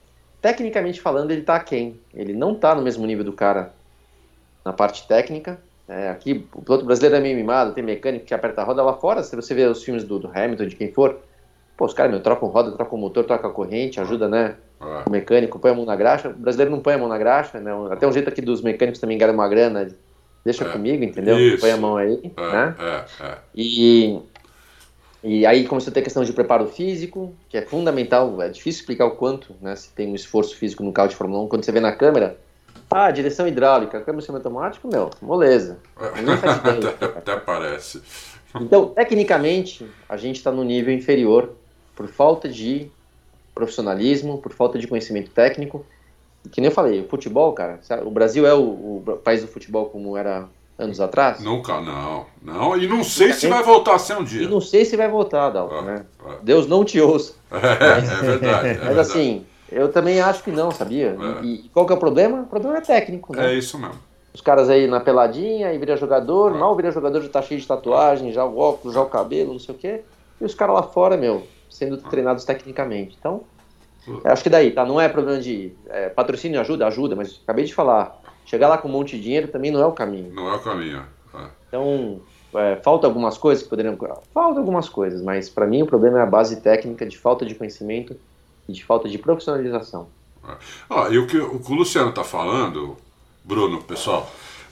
tecnicamente falando, ele está aquém. Ele não está no mesmo nível do cara na parte técnica. É, aqui, o piloto brasileiro é meio mimado, tem mecânico que aperta a roda lá fora. Se você vê os filmes do, do Hamilton, de quem for, pô, os caras trocam roda, trocam motor, trocam a corrente, ajuda, né? É. O mecânico põe a mão na graxa. O brasileiro não põe a mão na graxa, né? Até um jeito aqui dos mecânicos também ganham uma grana. Deixa é. comigo, entendeu? Isso. Põe a mão aí, é, né? É, é. E e aí começou a ter a questão de preparo físico, que é fundamental, é difícil explicar o quanto, né, se tem um esforço físico no carro de Fórmula 1, quando você vê na câmera, ah, direção hidráulica, câmbio semiautomático, meu, moleza. até, até parece. Então, tecnicamente, a gente está no nível inferior por falta de profissionalismo, por falta de conhecimento técnico. Que nem eu falei, o futebol, cara, o Brasil é o, o país do futebol como era anos atrás? Nunca, não. Não, e não sei se vai voltar a ser um dia. E não sei se vai voltar, Dalton, ah, né? Ah. Deus não te ouça. É, mas, é verdade. É mas verdade. assim, eu também acho que não, sabia? É. E, e, qual que é o problema? O problema é técnico, né? É isso mesmo. Os caras aí na peladinha, aí vira jogador, é. mal vira jogador já tá cheio de tatuagem, já o óculos, já o cabelo, não sei o quê. E os caras lá fora, meu, sendo treinados tecnicamente. Então, acho que daí, tá? Não é problema de é, patrocínio ajuda, ajuda, mas acabei de falar chegar lá com um monte de dinheiro também não é o caminho. Não é o caminho. É. Então, é, falta algumas coisas que poderiam. Falta algumas coisas, mas para mim o problema é a base técnica de falta de conhecimento e de falta de profissionalização. É. Ah, e o que o, que o Luciano está falando, Bruno, pessoal,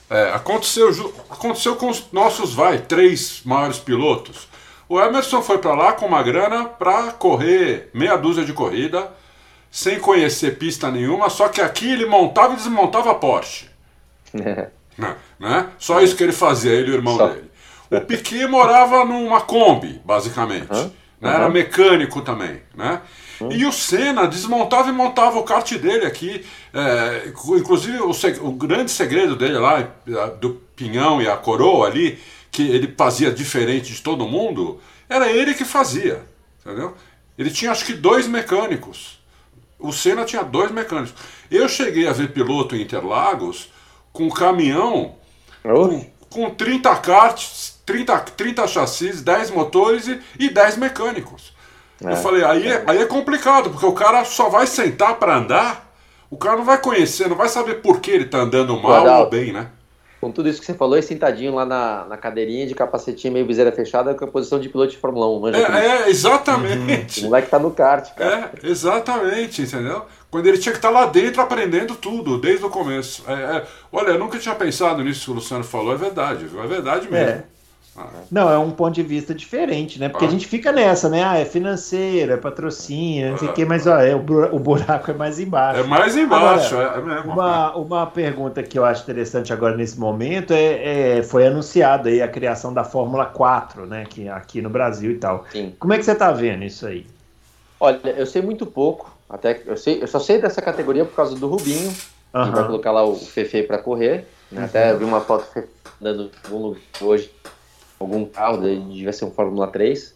é, aconteceu, aconteceu com os nossos, vai, três maiores pilotos. O Emerson foi para lá com uma grana para correr meia dúzia de corrida sem conhecer pista nenhuma, só que aqui ele montava e desmontava a Porsche. É. Né? né? Só isso que ele fazia, ele e o irmão só. dele. O Piquet morava numa Kombi, basicamente. Uhum. Né? Era mecânico também. Né? Uhum. E o Senna desmontava e montava o kart dele aqui. É, inclusive, o, o, grande segredo dele lá, do pinhão e a coroa ali, que ele fazia diferente de todo mundo, era ele que fazia. Entendeu? Ele tinha acho que dois mecânicos. O Senna tinha dois mecânicos. Eu cheguei a ver piloto em Interlagos com caminhão com, com 30 karts, 30, 30 chassis, 10 motores e, e 10 mecânicos. É, eu falei, aí é, aí é complicado, porque o cara só vai sentar para andar, o cara não vai conhecer, não vai saber por que ele está andando mal ou bem, né? Com tudo isso que você falou, e sentadinho lá na, na cadeirinha de capacetinho meio viseira fechada com a posição de piloto de Fórmula 1. Manja é, é, exatamente. Uhum. O moleque tá no kart, cara. É, exatamente, entendeu? Quando ele tinha que estar tá lá dentro aprendendo tudo, desde o começo. É, é, olha, eu nunca tinha pensado nisso que o Luciano falou, é verdade, viu? É verdade mesmo. Ah. Não, é um ponto de vista diferente, né? Porque ah. a gente fica nessa, né? Ah, é financeiro, é patrocínio, não sei o quê, mas ó, é, o buraco é mais embaixo. É mais embaixo, agora, é, mesmo. Uma, uma pergunta que eu acho interessante agora nesse momento é, é foi anunciada aí a criação da Fórmula 4, né? Que aqui no Brasil e tal. Sim. Como é que você tá vendo isso aí? Olha, eu sei muito pouco, até eu sei, eu só sei dessa categoria por causa do Rubinho, uhum. que vai colocar lá o Fefe para correr. Né? Uhum. Até vi uma foto dando algum lugar hoje algum carro, devia ser um Fórmula 3.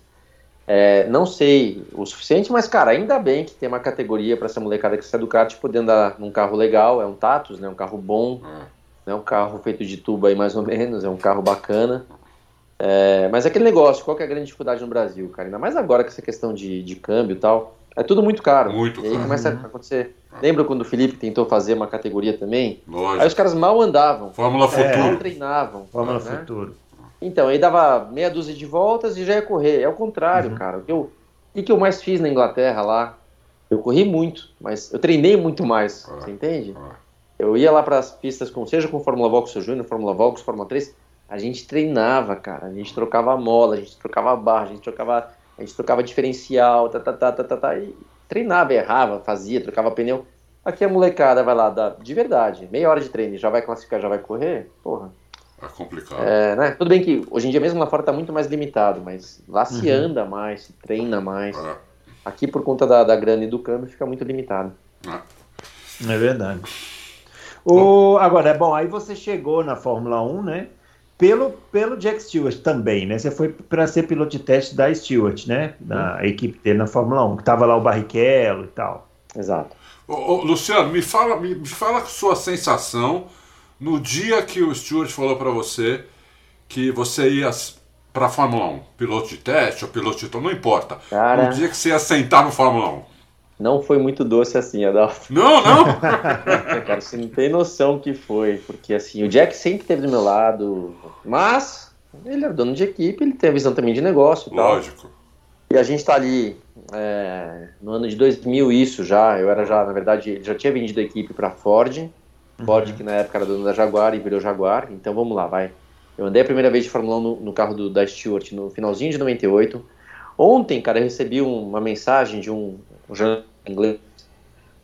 É, não sei o suficiente, mas, cara, ainda bem que tem uma categoria para essa molecada que sai do kart poder andar num carro legal, é um Tatus, né, um carro bom, é um carro feito de tubo aí mais ou menos, é um carro bacana. É, mas é aquele negócio, qual que é a grande dificuldade no Brasil, cara? Ainda mais agora com essa questão de, de câmbio e tal, é tudo muito caro. Muito e aí começa a acontecer. Lembra quando o Felipe tentou fazer uma categoria também? Lógico. Aí os caras mal andavam. Fórmula Futuro. Mal treinavam. Fórmula né? Futuro. Então, aí dava meia dúzia de voltas e já ia correr. É o contrário, uhum. cara. O que, eu, o que eu mais fiz na Inglaterra lá? Eu corri muito, mas eu treinei muito mais. Ah, você entende? Ah. Eu ia lá para as pistas, com, seja com Fórmula Vauxhall Júnior, Fórmula Vauxhall, Fórmula 3. A gente treinava, cara. A gente trocava mola, a gente trocava barra, a gente trocava, a gente trocava diferencial, tá, tá, tá, tá, tá, tá e treinava, errava, fazia, trocava pneu. Aqui a molecada vai lá, dá, de verdade, meia hora de treino, já vai classificar, já vai correr, porra. É complicado. É, né? Tudo bem que hoje em dia mesmo lá fora está muito mais limitado, mas lá se uhum. anda mais, se treina mais. É. Aqui por conta da, da grana e do câmbio fica muito limitado. É, é verdade. O, agora, é bom, aí você chegou na Fórmula 1, né? Pelo, pelo Jack Stewart também, né? Você foi para ser piloto de teste da Stewart, né? Na uhum. equipe dele na Fórmula 1, que tava lá o Barrichello e tal. Exato. Ô, ô, Luciano, me fala, me, me fala a sua sensação no dia que o Stuart falou para você que você ia para Fórmula 1, piloto de teste ou piloto de não importa. Cara... No dia que você ia sentar no Fórmula 1. Não foi muito doce assim, Adolfo. Não, não! Cara, você não tem noção que foi, porque assim, o Jack sempre esteve do meu lado, mas ele era dono de equipe, ele tem a visão também de negócio e Lógico. Tal. E a gente tá ali é, no ano de 2000, isso já, eu era já, na verdade, já tinha vendido a equipe para Ford, Ford uhum. que na época era dono da Jaguar e virou Jaguar, então vamos lá, vai. Eu andei a primeira vez de Fórmula 1 no, no carro do, da Stewart no finalzinho de 98. Ontem, cara, eu recebi um, uma mensagem de um, um jornalista inglês,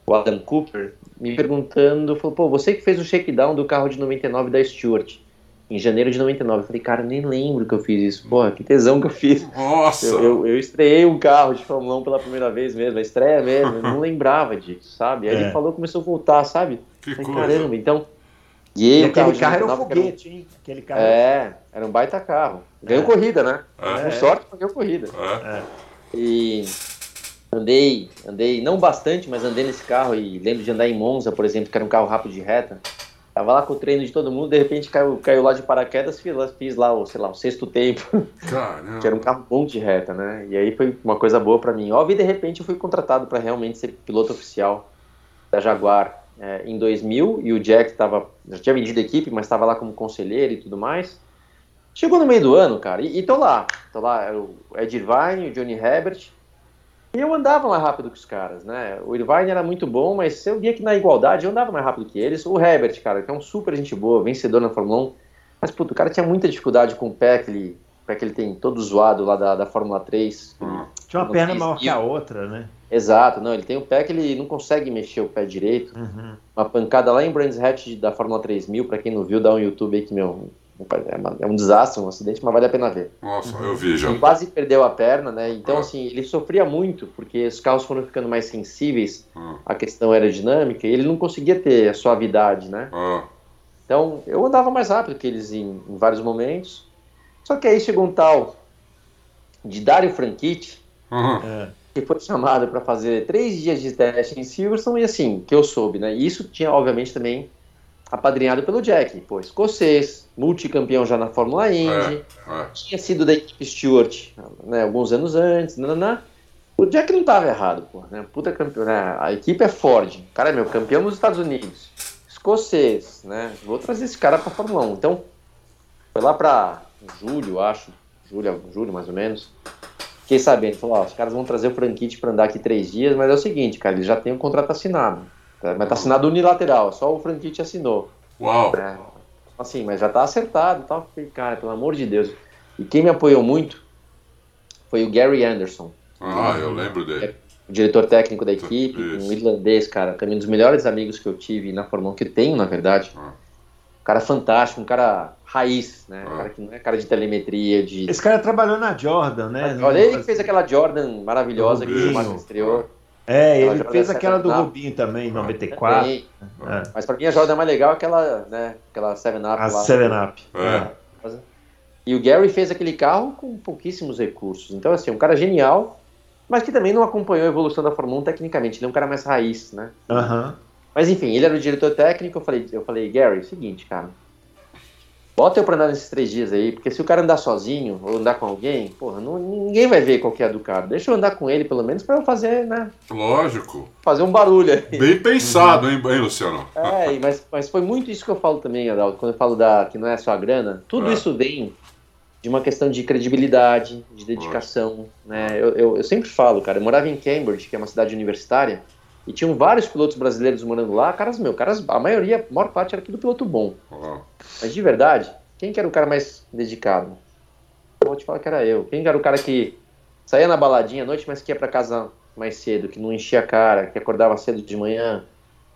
o Adam Cooper, me perguntando, falou, pô, você que fez o shakedown do carro de 99 da Stewart, em janeiro de 99. Eu falei, cara, nem lembro que eu fiz isso. Porra, que tesão que eu fiz. Nossa! Eu, eu, eu estreiei um carro de Fórmula 1 pela primeira vez mesmo, a estreia mesmo, eu não lembrava disso, sabe? Aí é. ele falou, começou a voltar, sabe? Que falei, coisa. Caramba, então... E, e aquele carro, carro era um foguete, hein? Aquele carro é, era um baita carro. Ganhou é. corrida, né? É. Com sorte, ganhou corrida. É. E andei, andei, não bastante, mas andei nesse carro e lembro de andar em Monza, por exemplo, que era um carro rápido de reta. Tava lá com o treino de todo mundo, de repente caiu, caiu lá de paraquedas, fiz lá, fiz lá o, sei lá, o sexto tempo. Caramba. que era um carro bom de reta, né? E aí foi uma coisa boa para mim. Óbvio, e de repente eu fui contratado para realmente ser piloto oficial da Jaguar é, em 2000 e o Jack tava, já tinha vendido a equipe, mas estava lá como conselheiro e tudo mais. Chegou no meio do ano, cara, e, e tô lá. Tô lá, o Ed Irvine, o Johnny Herbert, e eu andava mais rápido que os caras, né? O Irvine era muito bom, mas eu via que na igualdade eu andava mais rápido que eles. O Herbert, cara, que é um super gente boa, vencedor na Fórmula 1. Mas, puto, o cara tinha muita dificuldade com o pé que ele, pé que ele tem todo zoado lá da, da Fórmula 3. Hum. Tinha uma perna maior que a outra, né? Exato, não, ele tem o pé que ele não consegue mexer o pé direito. Uhum. Uma pancada lá em Brands Hatch da Fórmula 3000, para quem não viu, dá um YouTube aí que, meu, é, é um desastre, um acidente, mas vale a pena ver. Nossa, eu vi já. Ele quase perdeu a perna, né? Então, assim, ele sofria muito, porque os carros foram ficando mais sensíveis ah. à questão aerodinâmica e ele não conseguia ter a suavidade, né? Ah. Então, eu andava mais rápido que eles em, em vários momentos. Só que aí chegou um tal de Dario Franchitti, Uhum. Que foi chamado para fazer três dias de teste em Silverstone, e assim, que eu soube, né? E isso tinha, obviamente, também apadrinhado pelo Jack, pô, escocês, multicampeão já na Fórmula Indy, É, é. tinha sido da equipe Stewart, né, alguns anos antes, nananã. O Jack não estava errado, pô, né, puta campeão, né, a equipe é Ford, cara é meu, campeão nos Estados Unidos, escocês, né, vou trazer esse cara para Fórmula 1, então, foi lá para julho, acho, julho, julho mais ou menos, fiquei sabendo, falou, ó, os caras vão trazer o Franchitti para andar aqui três dias, mas é o seguinte, cara, eles já têm o um contrato assinado, Tá? Mas tá assinado unilateral, só o Franchitti assinou. Uau! É, assim, mas já tá acertado e tal. Falei, cara, pelo amor de Deus. E quem me apoiou muito foi o Gary Anderson. Ah, eu lembro dele. O diretor técnico da equipe, Isso. um irlandês, cara, também um dos melhores amigos que eu tive na Fórmula 1, que tenho, na verdade. Ah. Um cara fantástico, um cara raiz, né? Um Ah. cara que não é cara de telemetria, de... Esse cara trabalhou na Jordan, né? Olha, ele fez aquela Jordan maravilhosa que o. Schumacher estreou. É, Aquela ele Jordan fez aquela do 7 Up. Rubinho também, em 94. Também. É. Mas pra mim a Jordan mais legal é aquela, né? Aquela 7-Up A lá. 7-Up. É. E o Gary fez aquele carro com pouquíssimos recursos. Então, assim, um cara genial, mas que também não acompanhou a evolução da Fórmula 1 tecnicamente. Ele é um cara mais raiz, né? Aham. Mas enfim, ele era o diretor técnico. Eu falei, eu falei Gary, é o seguinte, cara. Bota eu pra andar nesses três dias aí, porque se o cara andar sozinho ou andar com alguém, porra, não- ninguém vai ver qual que é a do cara. Deixa eu andar com ele, pelo menos, pra eu fazer, né? Lógico. Fazer um barulho aí. Bem pensado, hein, hein, Luciano? É, mas, mas foi muito isso que eu falo também, Adalto, quando eu falo da, que não é só a grana. Tudo É. isso vem de uma questão de credibilidade, de dedicação. Né? Eu, eu, eu sempre falo, cara, eu morava em Cambridge, que é uma cidade universitária, e tinham vários pilotos brasileiros morando lá. Caras, meu, caras, a maioria, a maior parte era tudo piloto bom. Ah. Mas de verdade, quem que era o cara mais dedicado? Eu vou te falar que era eu. Quem que era o cara que saía na baladinha à noite, mas que ia pra casa mais cedo, que não enchia a cara, que acordava cedo de manhã,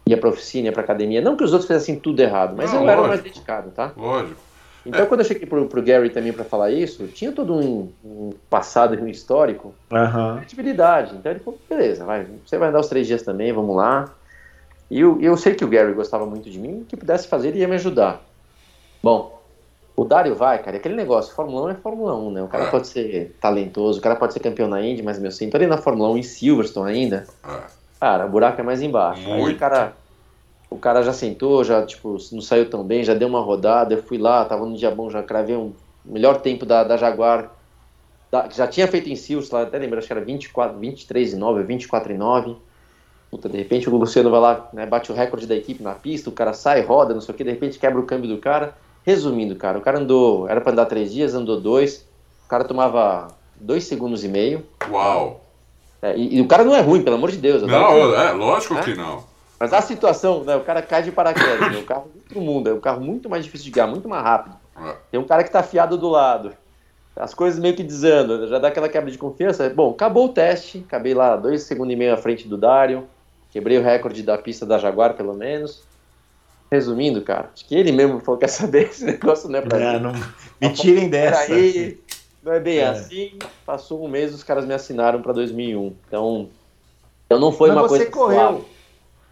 ia pra oficina, ia pra academia. Não que os outros fizessem tudo errado, mas Não, eu era o lógico. mais dedicado, tá? Lógico. Então quando eu cheguei pro, pro Gary também pra falar isso, tinha todo um, um passado e um histórico, Aham. credibilidade. Então ele falou, beleza, vai, você vai andar os três dias também, vamos lá. E eu, eu sei que o Gary gostava muito de mim, que pudesse fazer ele ia me ajudar. Bom, o Dário vai, cara, é aquele negócio, Fórmula 1 é Fórmula 1, né? O cara É. pode ser talentoso, o cara pode ser campeão na Indy, mas meu, sentou ali na Fórmula 1 em Silverstone ainda, É. Cara, o buraco é mais embaixo. Aí Muito. o cara, o cara já sentou, já, tipo, não saiu tão bem, já deu uma rodada, eu fui lá, tava no dia bom, já cravei um melhor tempo da, da Jaguar, da- que já tinha feito em Sills lá, até lembro, acho que era 24, 23 e 9, 24 e 9. Puta, de repente o Luciano vai lá, né, bate o recorde da equipe na pista, o cara sai, roda, não sei o que, de repente quebra o câmbio do cara. Resumindo, cara, o cara andou, era pra andar três dias, andou dois, o cara tomava dois segundos e meio. Uau! É, e, e o cara não é ruim, pelo amor de Deus. Não, é, lógico Né? que não. Mas a situação, né, o cara cai de paraquedas, né, o carro é outro mundo, é um carro muito mais difícil de guiar, muito mais rápido. É. Tem um cara que tá afiado do lado. As coisas meio que desandam, já dá aquela quebra de confiança. Bom, acabou o teste, acabei lá dois segundos e meio à frente do Dário, quebrei o recorde da pista da Jaguar, pelo menos. Resumindo, cara, acho que ele mesmo falou, quer saber, esse negócio não é pra É, mim. não, me tirem dessa. Peraí, não é bem É. assim. Passou um mês, os caras me assinaram pra 2001. Então, então não foi Mas uma você coisa correu. suave.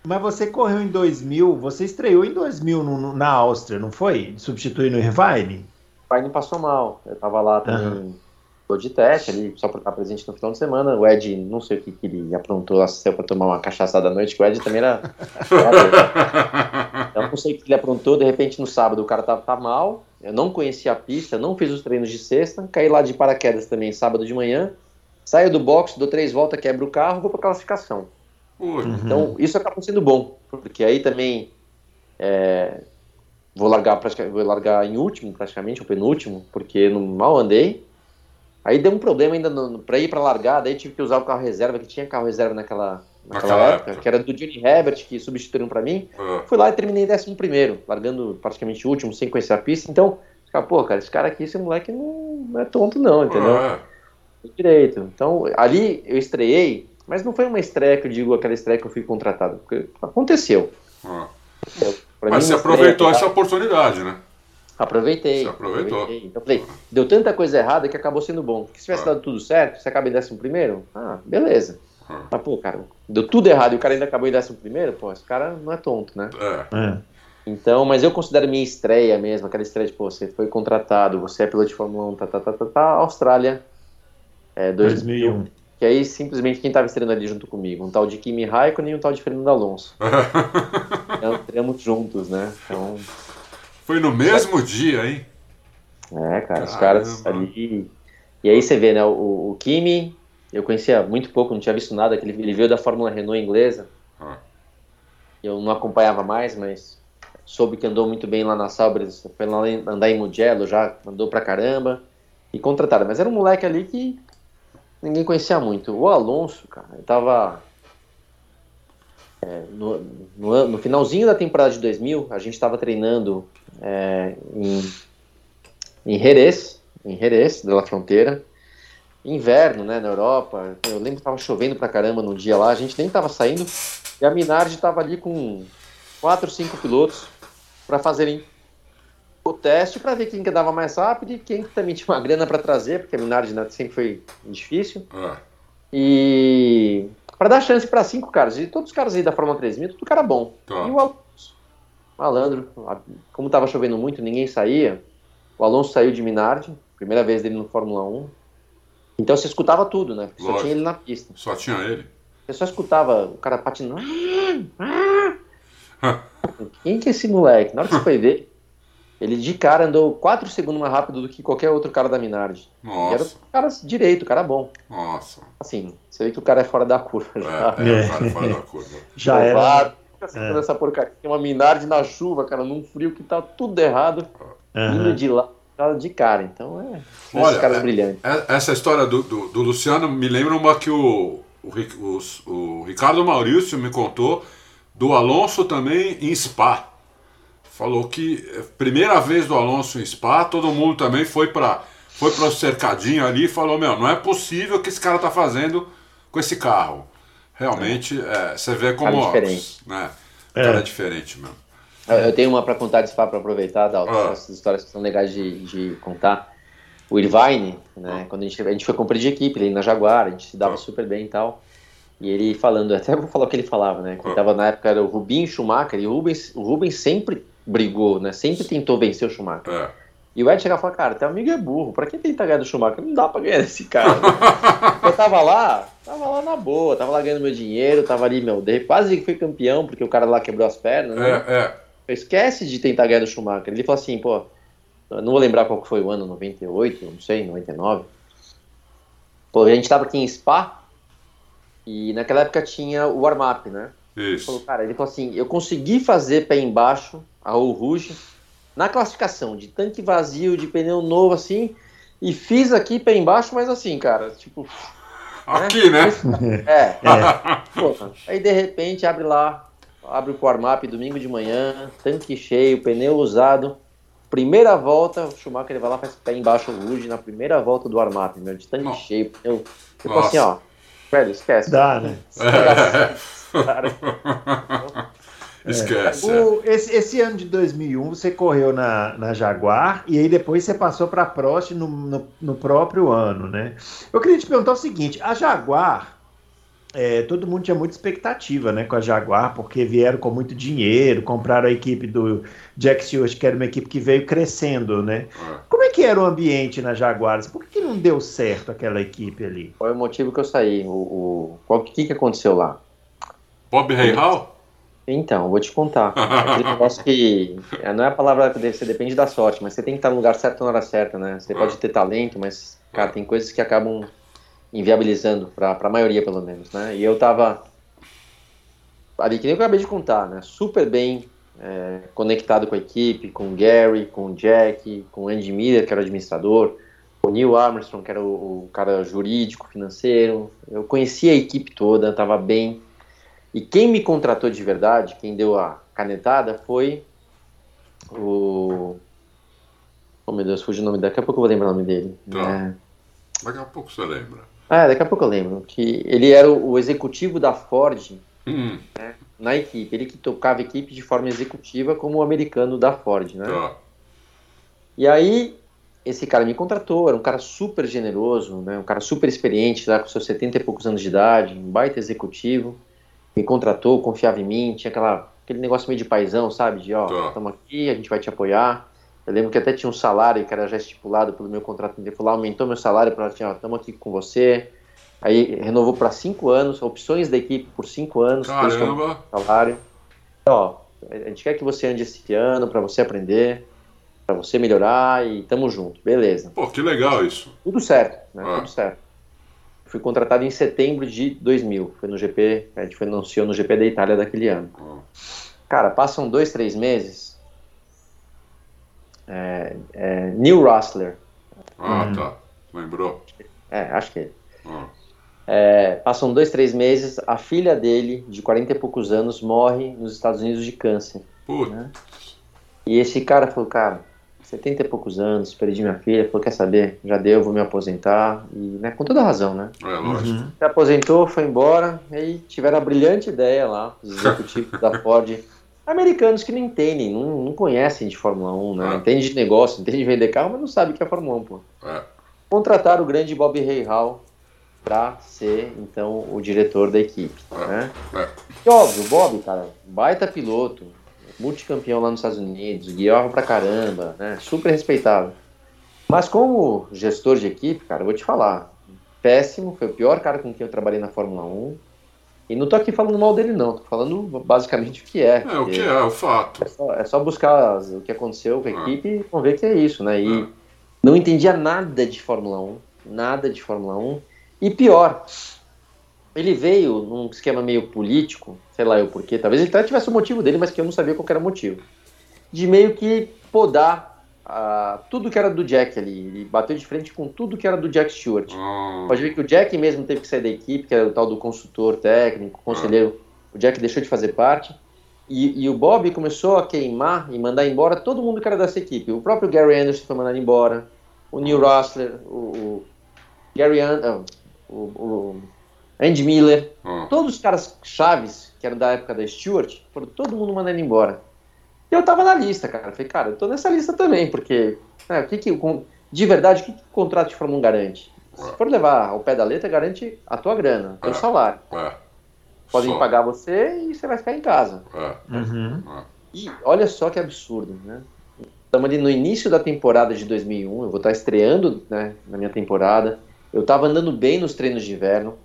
Mas você correu em 2000, você estreou em 2000 no- no- na Áustria, não foi? Substituindo o Irvine? O não passou mal. Eu tava lá também, tô de teste ali, só pra estar presente no final de semana. O Ed, não sei o que, que ele aprontou, saiu pra tomar uma cachaçada à noite, que o Ed também era. era- eu não sei o que ele aprontou, de repente no sábado o cara tava, tá mal. Eu não conhecia a pista, não fiz os treinos de sexta, caí lá de paraquedas também sábado de manhã. Saio do box, dou três voltas, quebro o carro, vou pra classificação. Ui, Então, isso acaba sendo bom, porque aí também é, vou, largar, vou largar em último, praticamente, o penúltimo, porque no, mal andei. Aí deu um problema ainda pra ir pra largar, daí tive que usar o carro reserva, que tinha carro reserva naquela, naquela Naquela época, época. que era do Johnny Herbert, que substituíram pra mim. é. Fui lá e terminei em décimo primeiro, largando praticamente último, sem conhecer a pista. Então, cara, pô, cara, esse cara aqui, esse moleque não, não é tonto não, entendeu? É. direito. Então, ali eu estreiei, mas não foi uma estreia que eu digo aquela estreia que eu fui contratado, porque aconteceu. Pra Mas mim, você aproveitou estreia- essa oportunidade, né? Aproveitei. Você aproveitou. aproveitei. Então, eu falei, deu tanta coisa errada que acabou sendo bom. Porque se tivesse Ah. dado tudo certo, você acaba em décimo primeiro, ah, beleza. Ah. Mas, pô, cara, deu tudo errado e o cara ainda acabou em décimo primeiro, pô, esse cara não é tonto, né? É. É. Então, mas eu considero minha estreia mesmo, aquela estreia de, pô, você foi contratado, você é piloto de Fórmula 1, tá, tá, tá, tá, tá, Austrália, é, 2001. 2001. Que aí, simplesmente, quem tava estreando ali junto comigo? Um tal de Kimi Raikkonen e um tal de Fernando Alonso. Então, estreamos juntos, né? Então, Foi no mesmo dia, hein? é, cara, os Caramba. caras ali... E aí você vê, né, o, o Kimi, eu conhecia muito pouco, não tinha visto nada, que ele, ele veio da Fórmula Renault inglesa. Ah. Eu não acompanhava mais, mas soube que andou muito bem lá na Sauber, foi lá andar em Mugello já, andou pra caramba. E contrataram, mas era um moleque ali que ninguém conhecia muito. O Alonso, cara, ele tava... é, no, no, no finalzinho da temporada de 2000, a gente estava treinando é, em, em Jerez, em Jerez, da Fronteira. Inverno, né, na Europa. Eu lembro que tava chovendo pra caramba no dia lá, a gente nem tava saindo. E a Minardi tava ali com quatro, cinco pilotos para fazerem o teste para ver quem que dava mais rápido e quem que também tinha uma grana para trazer, porque a Minardi né, sempre foi difícil. É. E para dar chance para cinco caras. E todos os caras aí da Fórmula 3000, tudo cara bom. Tá. E o Alonso, malandro, como tava chovendo muito, ninguém saía. O Alonso saiu de Minardi, primeira vez dele no Fórmula 1. Então você escutava tudo, né? Porque só Lógico. tinha ele na pista. Só tinha ele. Você só escutava o cara patinando. Quem que é esse moleque? Na hora que você foi ver, ele de cara andou 4 segundos mais rápido do que qualquer outro cara da Minardi. E era Nossa, um cara direito, cara bom. nossa. Assim, você vê que o cara é fora da curva já. É, é, É. o cara fora da curva. Já era. Provado. Fica segurando essa porcaria. Tem uma Minardi na chuva, cara, num frio que tá tudo errado. Indo Aham. de lá, cara de cara. Então é. Olha, esses caras é- brilhantes. É- Essa história do, do, do Luciano me lembra uma que o, o, os- o Ricardo Maurício me contou do Alonso também em Spa. Falou que é, primeira vez do Alonso em Spa, todo mundo também foi para foi pro cercadinho ali e falou: Meu, não é possível o que esse cara tá fazendo com esse carro. Realmente, é, você vê como. Cara diferente. Né, É. cara é diferente mesmo. Eu tenho uma para contar de Spa para aproveitar, Dalton, Ah. essas histórias que são legais de, de contar. O Irvine, né, quando a gente, a gente foi cumprir de equipe ali na Jaguar, a gente se dava Ah. super bem e tal. E ele falando, até vou falar o que ele falava, né? Que ele Ah. tava na época era o Rubinho e Schumacher, e o Rubens, o Rubens sempre brigou, né? Sempre tentou vencer o Schumacher. É, E o Ed chegava e falava, cara, teu amigo é burro, pra que tentar ganhar do Schumacher? Não dá pra ganhar desse cara. eu tava lá, tava lá na boa, tava lá ganhando meu dinheiro, tava ali, meu, quase que fui campeão, porque o cara lá quebrou as pernas, né? É, é. Esquece de tentar ganhar do Schumacher. Ele falou assim, pô, não vou lembrar qual foi o ano, 98, não sei, 99. Pô, a gente tava aqui em Spa, e naquela época tinha o warm-up, né? Isso. Falou, cara, ele falou assim, eu consegui fazer pé embaixo, a Eau Rouge, na classificação de tanque vazio, de pneu novo, assim, e fiz aqui pé embaixo, mas assim, cara, tipo. Aqui, né? né? É. é. Pô, aí de repente abre lá, abre o warm-up domingo de manhã, tanque cheio, pneu usado. Primeira volta, o Schumacher ele vai lá faz pé embaixo o Ruge na primeira volta do warm-up, meu, de tanque Nossa. cheio, pneu. Tipo assim, ó, velho, esquece. Dá, né? Esquece. Cara. Esquece. É. O, esse, esse, ano de 2001 você correu na, na Jaguar e aí depois você passou para a Prost no, no, no, próprio ano, né? Eu queria te perguntar o seguinte: a Jaguar, é, todo mundo tinha muita expectativa, né, com a Jaguar, porque vieram com muito dinheiro, compraram a equipe do Jack Stewart, que era uma equipe que veio crescendo, né? É. Como é que era o ambiente na Jaguares? Por que, que não deu certo aquela equipe ali? Foi o motivo que eu saí. O, o, que, que aconteceu lá? Bob Hall? Então, vou te contar. Aquele negócio que. É, não é a palavra que você depende da sorte, mas você tem que estar no lugar certo na hora certa, né? Você pode ter talento, mas, cara, tem coisas que acabam inviabilizando, para a maioria pelo menos, né? E eu tava ali, que nem eu acabei de contar, né? Super bem é, conectado com a equipe, com o Gary, com o Jack, com o Andy Miller, que era o administrador, o Neil Armstrong, que era o, o cara jurídico, financeiro. Eu conhecia a equipe toda, tava bem e quem me contratou de verdade, quem deu a canetada, foi o. Oh meu Deus, fugiu o nome, daqui a pouco eu vou lembrar o nome dele. Tá. É... Daqui a pouco você lembra. Ah, daqui a pouco eu lembro. Que ele era o, executivo da Ford hum. né, na equipe. Ele que tocava a equipe de forma executiva como o americano da Ford, né? Tá. E aí, esse cara me contratou, era um cara super generoso, né? Um cara super experiente, lá com seus 70 e poucos anos de idade, um baita executivo me contratou, confiava em mim, tinha aquela, aquele negócio meio de paisão, sabe? De, ó, estamos tá. aqui, a gente vai te apoiar. Eu lembro que até tinha um salário que era já estipulado pelo meu contrato, ele falou, aumentou meu salário para, ó, estamos aqui com você. Aí renovou para cinco anos, opções da equipe por cinco anos. Caramba! Salário. Então, ó, a gente quer que você ande esse ano para você aprender, para você melhorar e tamo junto, beleza. Pô, que legal isso. Tudo certo, né? Ah. Tudo certo. Fui contratado em setembro de 2000. Foi no GP, a gente foi, anunciou no GP da Itália daquele ano. Cara, passam dois, três meses. É, é, Neil. Ah, hum. tá. Lembrou? É, acho que é. Ah. É, passam dois, três meses, a filha dele, de 40 e poucos anos, morre nos Estados Unidos de câncer. Putz. Né? E esse cara falou, cara, 70 e poucos anos, perdi minha filha, falou, quer saber, já deu, vou me aposentar, e né, com toda razão, né? É, lógico. Uhum. Se aposentou, foi embora, e aí tiveram a brilhante ideia lá, os executivos da Ford, americanos que não entendem, não, não conhecem de Fórmula 1, né? É. Entende de negócio, entende de vender carro, mas não sabe o que é Fórmula 1, pô. É. Contrataram o grande Bob Hall para ser, então, o diretor da equipe, é. né? É. E óbvio, o Bob, cara, baita piloto, multicampeão lá nos Estados Unidos, guiava pra caramba, né? Super respeitado. Mas como gestor de equipe, cara, eu vou te falar, péssimo, foi o pior cara com quem eu trabalhei na Fórmula 1. E não tô aqui falando mal dele, não, tô falando basicamente o que é. É, o que é, é o fato. É só, é só buscar o que aconteceu com a é. equipe e vão ver que é isso, né? E é. não entendia nada de Fórmula 1, nada de Fórmula 1. E pior, ele veio num esquema meio político, sei lá eu porquê, talvez ele até tivesse o motivo dele, mas que eu não sabia qual era o motivo, de meio que podar uh, tudo que era do Jack ali. Ele bateu de frente com tudo que era do Jack Stewart. Hum. Pode ver que o Jack mesmo teve que sair da equipe, que era o tal do consultor técnico, conselheiro. O Jack deixou de fazer parte. E, e, o Bob começou a queimar e mandar embora todo mundo que era dessa equipe. O próprio Gary Anderson foi mandado embora, o Neil Rustler, o, o Gary Anderson, o, o Andy Miller, hum. todos os caras chaves, que eram da época da Stewart, foram todo mundo mandando embora. E eu tava na lista, cara. Falei, cara, eu tô nessa lista também, porque né, o que que, de verdade, o que, que o contrato de Fórmula 1 garante? Se for levar ao pé da letra, garante a tua grana, o teu é. salário. É. Podem Só. pagar você e você vai ficar em casa. É. Uhum. É. E olha só que absurdo, né? Estamos ali no início da temporada de 2001, eu vou estar estreando né, na minha temporada. Eu estava andando bem nos treinos de inverno.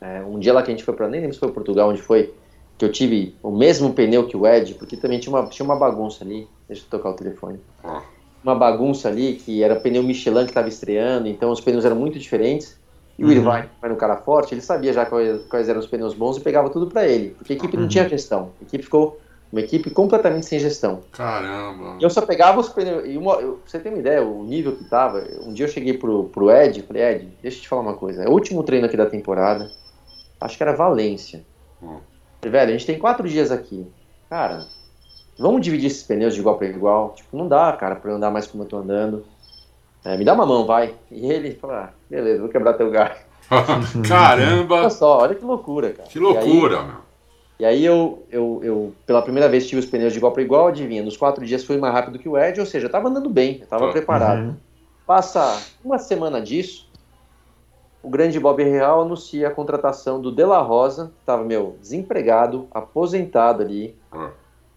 É, um dia lá que a gente foi para, nem lembro se foi Portugal, onde foi, que eu tive o mesmo pneu que o Ed, porque também tinha uma, tinha uma bagunça ali. Deixa eu tocar o telefone. Ah. Uma bagunça ali, que era pneu Michelin que estava estreando, então os pneus eram muito diferentes. E uhum. o Irvine, era um cara forte, ele sabia já quais, quais eram os pneus bons e pegava tudo para ele, porque a equipe uhum. não tinha gestão. A equipe ficou uma equipe completamente sem gestão. Caramba! E eu só pegava os pneus. E uma, eu, você tem uma ideia, o nível que tava. Um dia eu cheguei pro, pro Ed falei: Ed, deixa eu te falar uma coisa. É o último treino aqui da temporada. Acho que era Valência. Hum. Velho, a gente tem quatro dias aqui. Cara, vamos dividir esses pneus de igual para igual. Tipo, não dá, cara, pra eu andar mais como eu tô andando. É, me dá uma mão, vai. E ele falou: ah, beleza, vou quebrar teu gás. Caramba! Olha só, olha que loucura, cara. Que loucura, aí, meu. E aí eu, eu, eu, pela primeira vez, tive os pneus de igual para igual, adivinha, nos quatro dias fui mais rápido que o Ed, ou seja, eu estava andando bem, eu estava uhum. preparado. Passa uma semana disso, o grande Bob Real anuncia a contratação do De La Rosa, que estava, meu, desempregado, aposentado ali, uhum.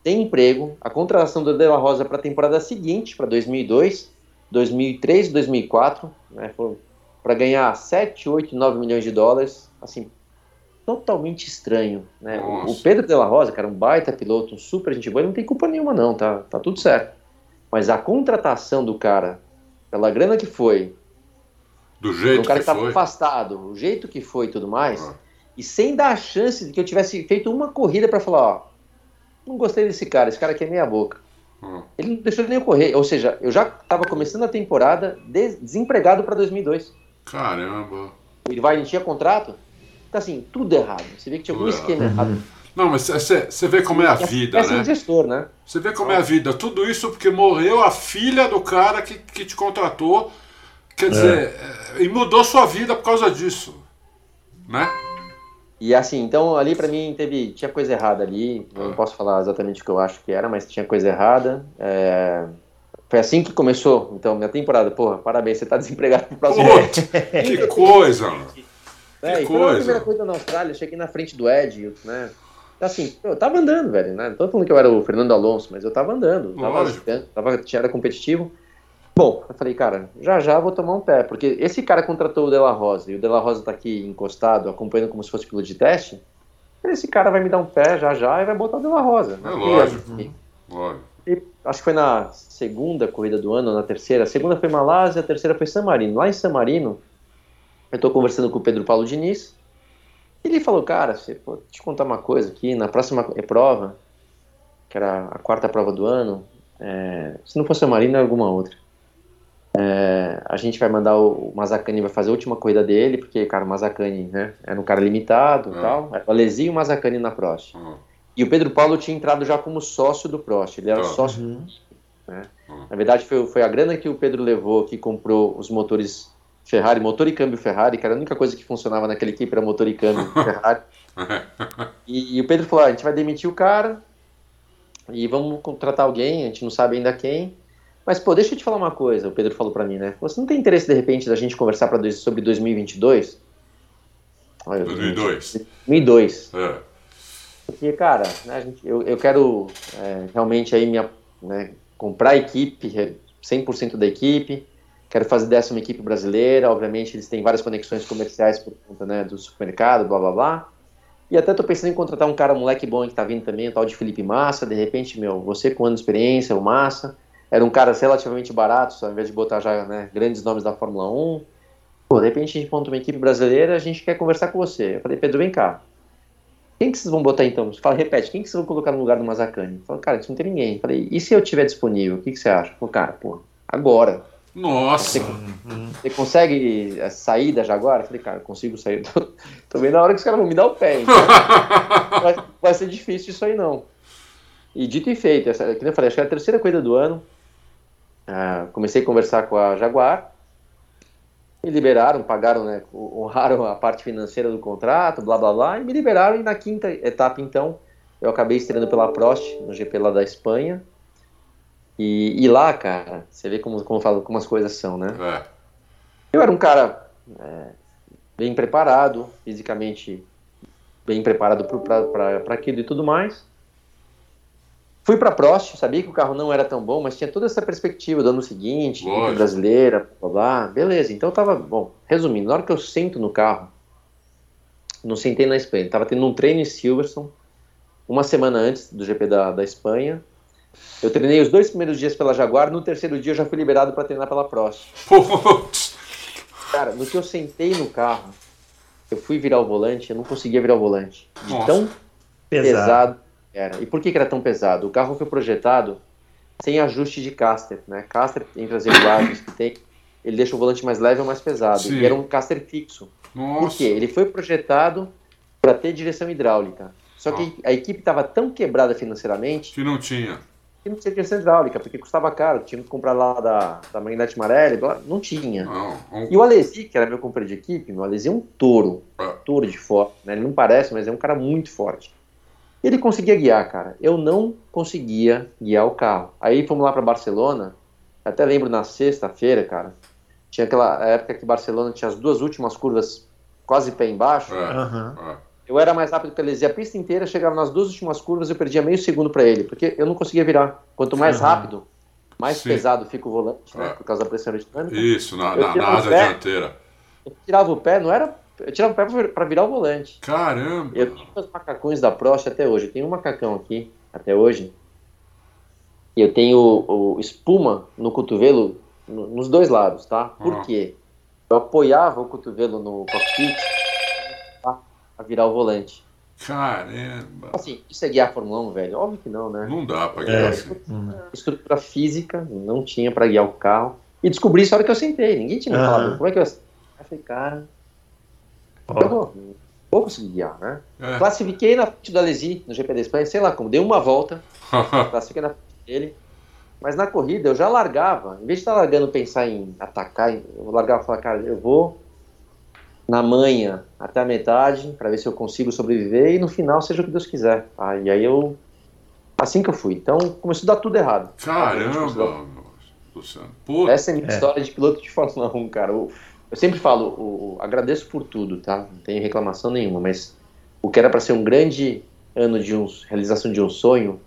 tem emprego, a contratação do De La Rosa para a temporada seguinte, para 2002, 2003 2004, né, para ganhar 7, 8, 9 milhões de dólares, assim, totalmente estranho. Né? O Pedro de la Rosa, cara, um baita piloto, um super gente boa, ele não tem culpa nenhuma não, tá, tá tudo certo. Mas a contratação do cara, pela grana que foi, do jeito um cara que, que estava afastado, o jeito que foi e tudo mais, ah. e sem dar a chance de que eu tivesse feito uma corrida para falar, ó, não gostei desse cara, esse cara aqui é meia boca. Ah. Ele não deixou nem eu correr, ou seja, eu já estava começando a temporada desempregado para 2002. Caramba. O Irvine tinha contrato, Tá assim, tudo errado. Você vê que tinha algum esquema errado. Não, mas você vê como é a vida, é né? gestor, né? Você vê como é a vida. Tudo isso porque morreu a filha do cara que, que te contratou. Quer dizer, é. e mudou sua vida por causa disso. Né? E assim, então ali para mim teve, tinha coisa errada ali. Não é. posso falar exatamente o que eu acho que era, mas tinha coisa errada. É... Foi assim que começou, então, minha temporada. Porra, parabéns, você tá desempregado pro próximo ano. Que coisa, mano. É, e foi a primeira coisa na Austrália, cheguei na frente do Ed, né? Assim, eu tava andando, velho, né? Não tô falando que eu era o Fernando Alonso, mas eu tava andando, tava, tava, era competitivo. Bom, eu falei, cara, já já vou tomar um pé, porque esse cara contratou o De La Rosa e o De La Rosa tá aqui encostado, acompanhando como se fosse piloto de teste. Esse cara vai me dar um pé já já e vai botar o De La Rosa. É lógico. lógico. E acho que foi na segunda corrida do ano, na terceira. A segunda foi Malásia, a terceira foi San Marino. Lá em San Marino, eu estou conversando com o Pedro Paulo Diniz. Ele falou, cara, você, pô, te contar uma coisa aqui, na próxima prova, que era a quarta prova do ano, é, se não fosse a Marina, alguma outra. É, a gente vai mandar o, o Mazacani vai fazer a última corrida dele, porque, cara, o Mazacani, né, era um cara limitado e é. tal. Era o Alesi e o Mazacani na Prost. Uhum. E o Pedro Paulo tinha entrado já como sócio do Prost, ele era uhum. sócio. Uhum. Né? Na verdade, foi, foi a grana que o Pedro levou que comprou os motores Ferrari, motor e câmbio Ferrari, que era a única coisa que funcionava naquela equipe, era motor e câmbio Ferrari. E, e, o Pedro falou: ah, a gente vai demitir o cara e vamos contratar alguém, a gente não sabe ainda quem. Mas, pô, deixa eu te falar uma coisa, o Pedro falou para mim, né? Você não tem interesse, de repente, da gente conversar pra dois, sobre 2022? Olha, 2002. 2002. É. Porque, cara, né, gente, eu, eu quero é, realmente aí minha, né, comprar a equipe, 100% da equipe, quero fazer dessa uma equipe brasileira. Obviamente, eles têm várias conexões comerciais por conta né, do supermercado, blá blá blá. E até tô pensando em contratar um cara, um moleque bom que tá vindo também, o tal de Felipe Massa. De repente, meu, você com ano de experiência, o Massa. Era um cara relativamente barato, só ao invés de botar já né, grandes nomes da Fórmula 1. Pô, de repente a gente monta uma equipe brasileira, a gente quer conversar com você. Eu falei, Pedro, vem cá. Quem que vocês vão botar então? Fala, repete, quem que vocês vão colocar no lugar do Mazacane? Falei, cara, isso não tem ninguém. Eu falei, e se eu tiver disponível, o que, que você acha? Falei, cara, pô, agora. Nossa! Você, você consegue a saída já agora? Eu falei, cara, consigo sair. Tô vendo a hora que os caras vão me dar o pé. Então. vai, vai, ser difícil isso aí não. E dito e feito, essa, como eu falei, acho que é a terceira corrida do ano. Ah, comecei a conversar com a Jaguar. Me liberaram, pagaram, né, honraram a parte financeira do contrato, blá blá blá, e me liberaram. E na quinta etapa, então, eu acabei estreando pela Prost, no GP lá da Espanha. E, e lá, cara, você vê como, como, falo, como as coisas são, né? É. Eu era um cara é, bem preparado, fisicamente bem preparado para aquilo e tudo mais. Fui para Prost, sabia que o carro não era tão bom, mas tinha toda essa perspectiva do ano seguinte, brasileira, blá, blá, beleza. Então eu tava, bom, resumindo, na hora que eu sento no carro, não sentei na Espanha, tava tendo um treino em Silverstone, uma semana antes do GP da, da Espanha. Eu treinei os dois primeiros dias pela Jaguar, no terceiro dia eu já fui liberado para treinar pela Prost. Cara, no que eu sentei no carro, eu fui virar o volante, eu não conseguia virar o volante. De Nossa. tão pesado. pesado era. E por que, que era tão pesado? O carro foi projetado sem ajuste de caster, né? Caster entre as regulagens que tem, ele deixa o volante mais leve ou mais pesado. Sim. E era um caster fixo. Nossa. Por quê? Ele foi projetado para ter direção hidráulica. Só que ah. a equipe estava tão quebrada financeiramente que não tinha. Que não tinha direção hidráulica, porque custava caro. Tinha que comprar lá da, da Magnete Marelli, não tinha. Não, um... E o Alesi, que era meu companheiro de equipe, o Alesi é um touro. É. Touro de forte. Né? Ele não parece, mas é um cara muito forte. Ele conseguia guiar, cara. Eu não conseguia guiar o carro. Aí fomos lá para Barcelona. Até lembro na sexta-feira, cara. Tinha aquela época que Barcelona tinha as duas últimas curvas quase pé embaixo. Uhum. Eu era mais rápido que ele. A pista inteira chegava nas duas últimas curvas eu perdia meio segundo para ele, porque eu não conseguia virar. Quanto mais uhum. rápido, mais Sim. pesado fica o volante, né, é. por causa da pressão aerodinâmica. Isso, na, na, na asa pé, dianteira. Eu tirava o pé, não era eu tirava o pé para virar o volante. Caramba! Eu tenho os macacões da Prost até hoje. Eu tenho um macacão aqui, até hoje. E eu tenho o, o espuma no cotovelo, no, nos dois lados, tá? Por ah. quê? Eu apoiava o cotovelo no cockpit para virar o volante. Caramba! Assim, isso é guiar a Fórmula 1, velho? Óbvio que não, né? Não dá para guiar é, assim. Estrutura física, não tinha para guiar o carro. E descobri isso na hora que eu sentei. Ninguém tinha me falado. Como é que eu... Eu falei, cara, eu vou, vou conseguir guiar, né? É. Classifiquei na frente do Alesi no GP da Espanha, sei lá como, dei uma volta, classifiquei na frente dele, mas na corrida eu já largava, em vez de estar largando pensar em atacar, eu largava e falar, cara, eu vou na manhã até a metade para ver se eu consigo sobreviver e no final seja o que Deus quiser. Ah, e aí eu. Assim que eu fui. Então começou a dar tudo errado. Caramba, Luciano. Essa é a minha é. história de piloto de Fórmula 1, cara. O, eu sempre falo, o, o, agradeço por tudo, tá? Não tenho reclamação nenhuma, mas o que era para ser um grande ano de um, realização de um sonho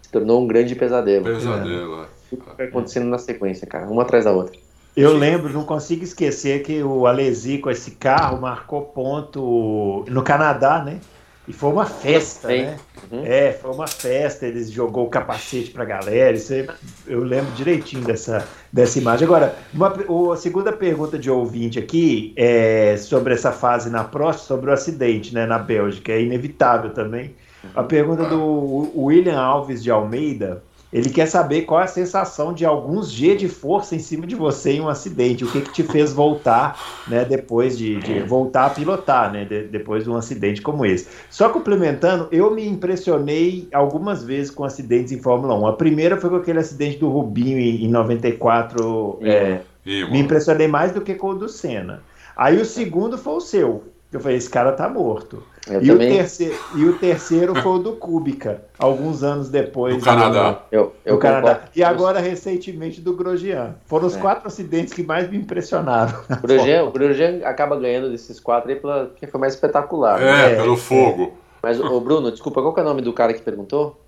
se tornou um grande pesadelo. Pesadelo, é. Que vai acontecendo na sequência, cara, uma atrás da outra. Eu lembro, não consigo esquecer que o Alesi com esse carro marcou ponto no Canadá, né? E foi uma festa, né? Uhum. É, foi uma festa, eles jogou o capacete pra galera, isso aí, eu lembro direitinho dessa, dessa imagem. Agora, uma, a segunda pergunta de ouvinte aqui é sobre essa fase na Prost, sobre o acidente né, na Bélgica, é inevitável também. A pergunta do William Alves de Almeida, ele quer saber qual é a sensação de alguns G de força em cima de você em um acidente. O que, que te fez voltar, né, depois de, de voltar a pilotar, né, de, depois de um acidente como esse. Só complementando, eu me impressionei algumas vezes com acidentes em Fórmula 1. A primeira foi com aquele acidente do Rubinho em, em 94. É, me impressionei mais do que com o do Senna. Aí o segundo foi o seu. Eu falei, esse cara tá morto. E o, terceiro, e o terceiro foi o do Kubica, alguns anos depois. Do Canadá. Eu, eu do Canadá. E agora, recentemente, do Grosjean. Foram os é. quatro acidentes que mais me impressionaram. O Grosjean, o Grosjean acaba ganhando desses quatro aí porque foi mais espetacular. É, né? pelo fogo. Mas, o Bruno, desculpa, qual é o nome do cara que perguntou?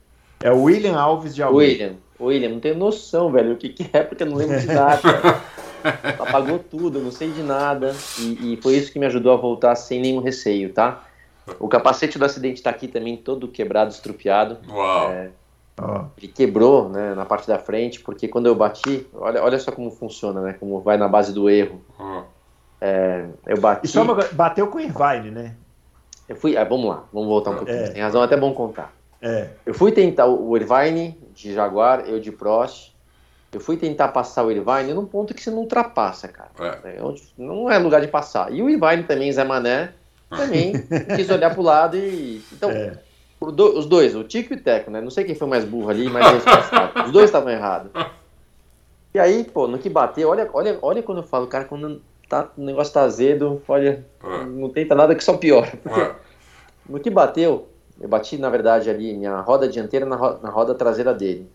É o William Alves de Almeida. William, William, não tenho noção, velho, o que, que é, porque eu não lembro de nada. Apagou tudo, eu não sei de nada. E, e foi isso que me ajudou a voltar sem nenhum receio, tá? O capacete do acidente está aqui também todo quebrado, estrupiado. Uau! É, Ele quebrou né, na parte da frente, porque quando eu bati, olha, olha só como funciona, né? Como vai na base do erro. É, eu bati. E só bateu com o Irvine, né? Eu fui. É, vamos lá, vamos voltar um pouquinho. É. Tem razão, é até bom contar. É. Eu fui tentar o Irvine de Jaguar, eu de Prost. Eu fui tentar passar o Irvine num ponto que você não ultrapassa, cara. É. é não é lugar de passar. E o Irvine também, Zé Mané, também quis olhar pro lado e. Então, é. os dois, o Tico e o Teco, né? Não sei quem foi mais burro ali, mas os dois estavam errados. E aí, pô, no que bateu, olha, olha, olha quando eu falo, cara, quando tá, o negócio tá azedo, olha, é. não tenta nada que só piora. É. No que bateu, eu bati, na verdade, ali minha roda dianteira na, roda, na roda traseira dele.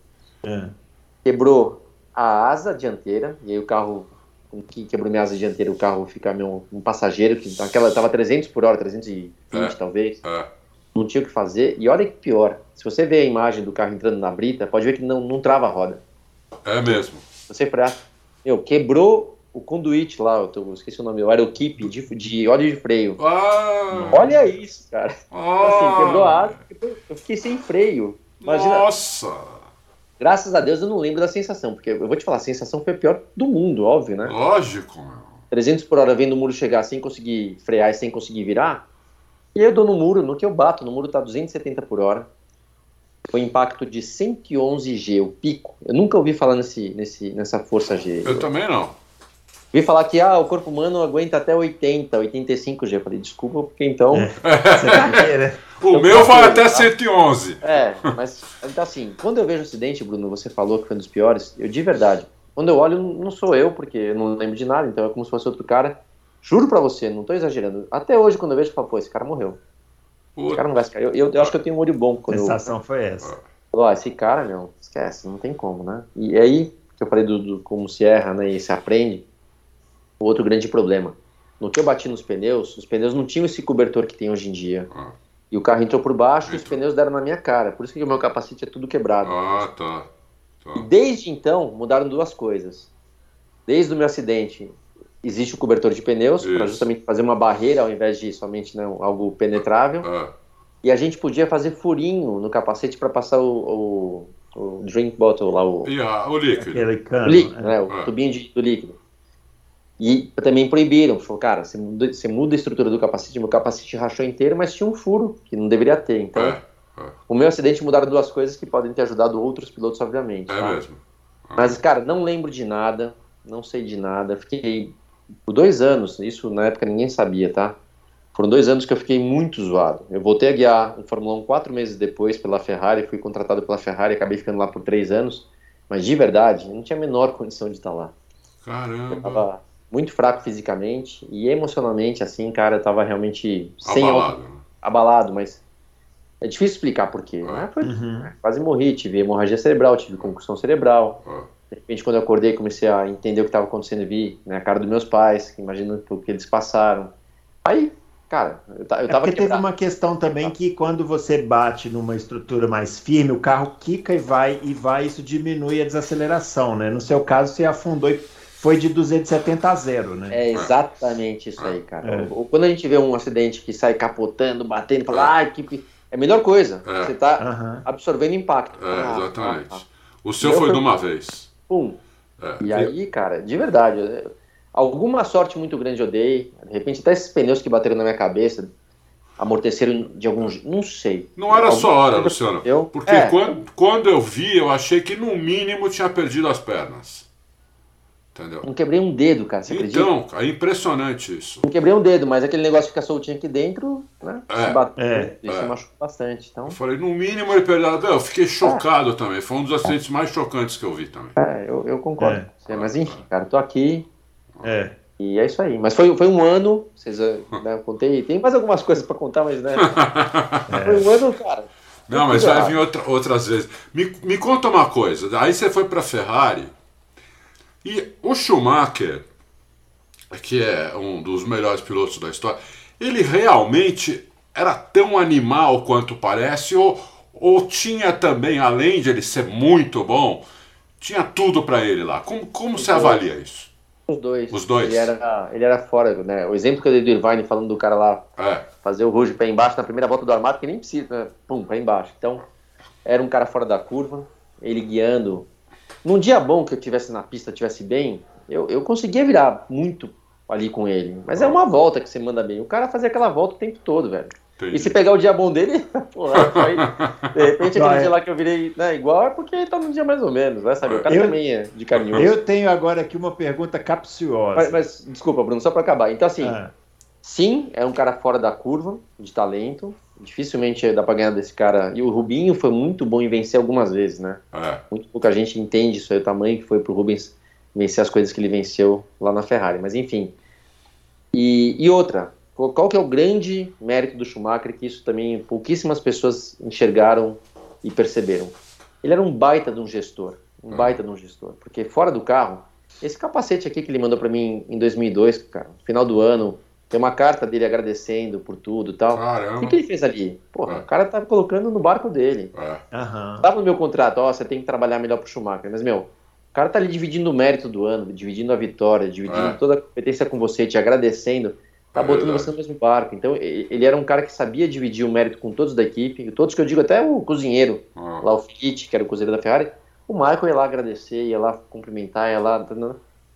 É. Quebrou a asa dianteira, e aí o carro que quebrou minha asa dianteira, o carro ficar meu, um passageiro, que naquela tava 300 por hora, 320 é, talvez. É. não tinha o que fazer. E olha que pior, se você vê a imagem do carro entrando na brita, pode ver que não, não trava a roda. É mesmo. Você frear, meu, quebrou o conduíte lá, eu, tô, eu esqueci o nome, o aeroquipe de, de óleo de freio. Ah, Olha isso, cara. ah, Assim, quebrou a asa, eu fiquei sem freio. Imagina, Nossa! Graças a Deus eu não lembro da sensação, porque eu vou te falar, a sensação foi a pior do mundo, óbvio, né? Lógico, meu. 300 por hora vendo o muro chegar sem conseguir frear e sem conseguir virar. E eu dou no muro, no que eu bato, no muro tá 270 por hora. Foi impacto de 111 G, o pico. Eu nunca ouvi falar nesse, nesse, nessa força G. Eu também não. Vi falar que ah, o corpo humano aguenta até 80, 85 G. Eu falei, desculpa, porque então. É. Vê, né? O Eu meu vai até tá? 111. É, mas então assim, quando eu vejo acidente, Bruno, você falou que foi um dos piores, eu de verdade, quando eu olho, não sou eu, porque eu não lembro de nada, então é como se fosse outro cara. Juro pra você, não tô exagerando. Até hoje, quando eu vejo, eu falo, pô, esse cara morreu. Esse Puta, cara não vai ficar. Eu, eu, eu acho que eu tenho um olho bom A quando eu. sensação foi essa. Ó, esse cara, meu, esquece, não tem como, né? E aí, que eu falei do, do como se erra, né, e se aprende, o outro grande problema. No que eu bati nos pneus, os pneus não tinham esse cobertor que tem hoje em dia. Ah. E o carro entrou por baixo e os pneus deram na minha cara. Por isso que o meu capacete é tudo quebrado. Ah, tá. E tá. desde então, mudaram duas coisas. Desde o meu acidente, existe o cobertor de pneus, para justamente fazer uma barreira ao invés de somente né, algo penetrável. Ah, E a gente podia fazer furinho no capacete para passar o, o, o drink bottle lá, o, e a, o líquido. Aquele cano. o líquido, é. né, o É. tubinho de, do líquido. E também proibiram. Falou, cara, você muda, você muda a estrutura do capacete. Meu capacete rachou inteiro, mas tinha um furo que não deveria ter. Então, É, é, o meu acidente mudaram duas coisas que podem ter ajudado outros pilotos, obviamente. é tá? mesmo. Mas, cara, não lembro de nada, não sei de nada. Fiquei por dois anos, isso na época ninguém sabia, tá? Foram dois anos que eu fiquei muito zoado. Eu voltei a guiar um Fórmula 1 quatro meses depois pela Ferrari, fui contratado pela Ferrari, acabei ficando lá por três anos. Mas de verdade, eu não tinha a menor condição de estar lá. Eu Caramba. Muito fraco fisicamente e emocionalmente, assim, cara, eu tava realmente sem Abalado. auto- abalado, mas é difícil explicar por quê. Ah. né? Foi- Uhum. Quase morri, tive hemorragia cerebral, tive concussão cerebral. Ah, De repente, quando eu acordei, comecei a entender o que estava acontecendo e vi né, a cara dos meus pais, que imagino o que eles passaram. Aí, cara, eu, eu É tava porque teve quebrado. uma questão também que quando você bate numa estrutura mais firme, o carro quica e vai, e vai, isso diminui a desaceleração, né? No seu caso, você afundou e foi de 270 a zero, né? É exatamente isso aí, cara. É. Quando a gente vê um acidente que sai capotando, batendo, fala, ah, que. pi-" É a melhor coisa. É. Você tá Aham. absorvendo impacto. é, Ah, exatamente. ah, ah. O seu Eu foi de uma vez. Pum. É. E aí, cara, de verdade, eu- alguma sorte muito grande eu dei. De repente, até esses pneus que bateram na minha cabeça amorteceram de algum jeito. Não sei. Não era só hora, Luciano. aconteceu. Porque É, quando, quando eu vi, eu achei que no mínimo tinha perdido as pernas. Entendeu? Não quebrei um dedo, cara, você acredita? Então, é impressionante isso. Não quebrei um dedo, mas aquele negócio que fica soltinho aqui dentro, né? É, se bateu, é, isso é. machucou bastante. Então, Eu falei, no mínimo ele perdeu. Eu fiquei chocado também. Foi um dos acidentes mais chocantes que eu vi também. é, eu, eu concordo. É. com você, Mas enfim, cara, tô aqui É. e é isso aí. Mas foi, foi um ano, vocês, eh, né, eu contei, tem mais algumas coisas pra contar, mas né, foi um ano, cara. Não, mas vai vir outra- outras vezes. Me, me conta uma coisa. Aí você foi para Ferrari e o Schumacher, que é um dos melhores pilotos da história, ele realmente era tão animal quanto parece ou, ou tinha também, além de ele ser muito bom, tinha tudo para ele lá. Como, como você avalia isso? Os dois. Os dois. Ele era, ele era fora, né? O exemplo que eu dei do Irvine falando do cara lá É, fazer o Rouge pé embaixo na primeira volta do armado, que nem precisa, né? Pum, pé embaixo. Então, era um cara fora da curva, ele guiando. Num dia bom que eu tivesse na pista, tivesse bem, eu, eu conseguia virar muito ali com ele. Mas é uma volta que você manda bem. O cara fazia aquela volta o tempo todo, velho. entendi. E se pegar o dia bom dele, porra, aí, de repente aquele Vai. dia lá que eu virei né, igual é porque ele tá num dia mais ou menos, vai saber. O cara Eu- também é de carinho. Eu tenho agora aqui uma pergunta capciosa. Mas, mas, desculpa, Bruno, só pra acabar. Então, assim, Ah, Sim, é um cara fora da curva de talento. Dificilmente dá pra ganhar desse cara. E o Rubinho foi muito bom em vencer algumas vezes, né? É, Muito pouca gente entende isso aí, o tamanho que foi pro Rubens vencer as coisas que ele venceu lá na Ferrari. Mas enfim. E, e outra, qual que é o grande mérito do Schumacher, que isso também pouquíssimas pessoas enxergaram e perceberam? Ele era um baita de um gestor. Um baita de um gestor. Porque fora do carro, esse capacete aqui que ele mandou pra mim em 2002, cara, final do ano, Tem uma carta dele agradecendo por tudo e tal. Caramba. O que, que ele fez ali? Porra, É. o cara tá colocando no barco dele. É. Aham. Tava no meu contrato, ó, você tem que trabalhar melhor pro Schumacher. Mas, meu, o cara tá ali dividindo o mérito do ano, dividindo a vitória, dividindo É. toda a competência com você, te agradecendo. Tá É botando verdade. você no mesmo barco. Então, ele era um cara que sabia dividir o mérito com todos da equipe. Todos que eu digo, até o cozinheiro, Ah, lá o Fitt, que era o cozinheiro da Ferrari. O Michael ia lá agradecer, ia lá cumprimentar, ia lá...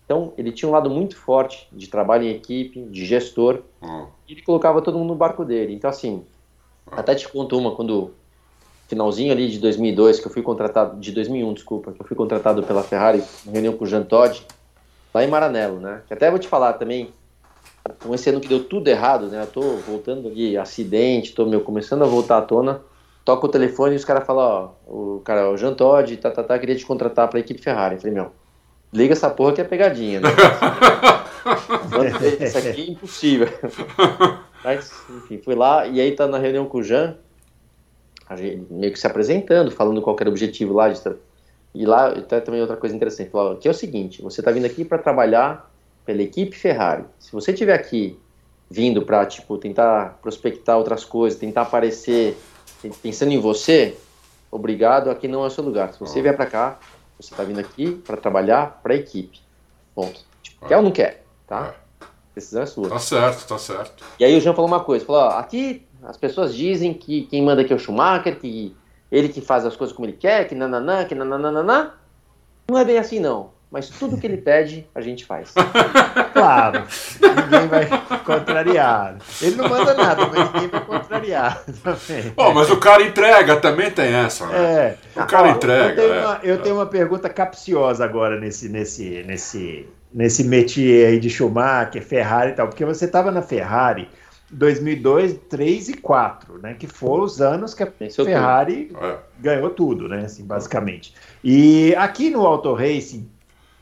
Então, ele tinha um lado muito forte de trabalho em equipe, de gestor. ah, E ele colocava todo mundo no barco dele. Então, assim, até te conto uma, quando finalzinho ali de 2002, que eu fui contratado, de 2001, desculpa, que eu fui contratado pela Ferrari, em reunião com o Jean Todt, lá em Maranello, né? Que até vou te falar também, com esse ano que deu tudo errado, né? Eu tô voltando ali, acidente, tô meu, começando a voltar à tona, toca o telefone e os caras falam, ó, o cara, o Jean Todt, tá, tá, tá, queria te contratar pra equipe Ferrari. Eu falei, meu, liga essa porra que é pegadinha, né? Isso aqui é impossível. Mas, enfim, fui lá e aí tá na reunião com o Jean, meio que se apresentando, falando qual era o objetivo lá. De, e lá até também outra coisa interessante, falou, que é o seguinte, você tá vindo aqui para trabalhar pela equipe Ferrari. Se você tiver aqui vindo para tipo tentar prospectar outras coisas, tentar aparecer pensando em você, obrigado, aqui não é o seu lugar. Se você vier para cá, você tá vindo aqui para trabalhar para a equipe. Ponto. Tipo, quer ou não quer, tá? A decisão é sua. Tá certo, tá certo. E aí o Jean falou uma coisa, falou, ó, aqui as pessoas dizem que quem manda aqui é o Schumacher, que ele que faz as coisas como ele quer, que nananã, que nananana. Não é bem assim não, mas tudo que ele pede, a gente faz. Claro. ninguém vai contrariar. Ele não manda nada, mas ninguém vai contrariar também. Bom, mas o cara entrega, também tem essa, né? É. O cara Ó, entrega, Eu tenho, é. uma, eu tenho uma pergunta capciosa agora nesse, nesse, nesse, nesse métier aí de Schumacher, Ferrari e tal, porque você estava na Ferrari 2002, 3 e 4, né? Que foram os anos que a Ferrari É. ganhou tudo, né? Assim, basicamente. E aqui no Auto Racing,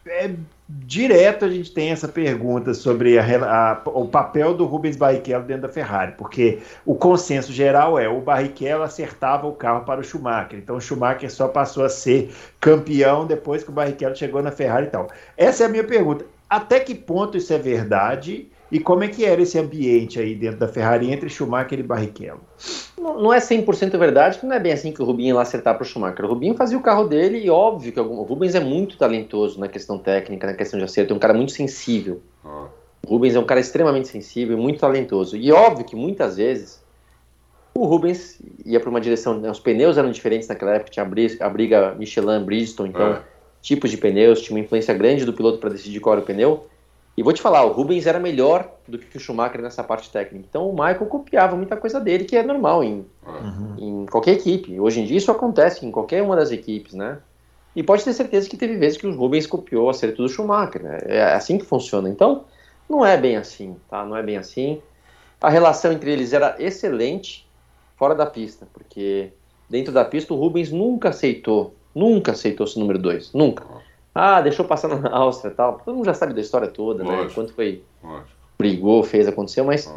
é, direto a gente tem essa pergunta sobre a a- o papel do Rubens Barrichello dentro da Ferrari, porque o consenso geral é o Barrichello acertava o carro para o Schumacher, então o Schumacher só passou a ser campeão depois que o Barrichello chegou na Ferrari e tal. Essa é a minha pergunta. Até que ponto isso é verdade? E como é que era esse ambiente aí dentro da Ferrari entre Schumacher e Barrichello? Não, não é 100% verdade, que não é bem assim que o Rubinho ia lá acertar para o Schumacher. O Rubinho fazia o carro dele e óbvio que algum, o Rubens é muito talentoso na questão técnica, na questão de acerto, é um cara muito sensível. Ah, O Rubens é um cara extremamente sensível e muito talentoso. E óbvio que muitas vezes o Rubens ia para uma direção. né, Os pneus eram diferentes naquela época, tinha a bri- a briga Michelin, Bridgestone, então É. tipos de pneus, tinha uma influência grande do piloto para decidir qual era o pneu. E vou te falar, o Rubens era melhor do que o Schumacher nessa parte técnica. Então o Michael copiava muita coisa dele, que é normal em, é. em qualquer equipe. Hoje em dia isso acontece em qualquer uma das equipes, né? E pode ter certeza que teve vezes que o Rubens copiou o acerto do Schumacher, né? É assim que funciona. Então, não é bem assim, tá? Não é bem assim. A relação entre eles era excelente fora da pista, porque dentro da pista o Rubens nunca aceitou, nunca aceitou esse número 2, nunca. Ah, deixou passar na Áustria e tal. Todo mundo já sabe da história toda, né? Lógico. Quanto foi Lógico. brigou, fez, aconteceu, mas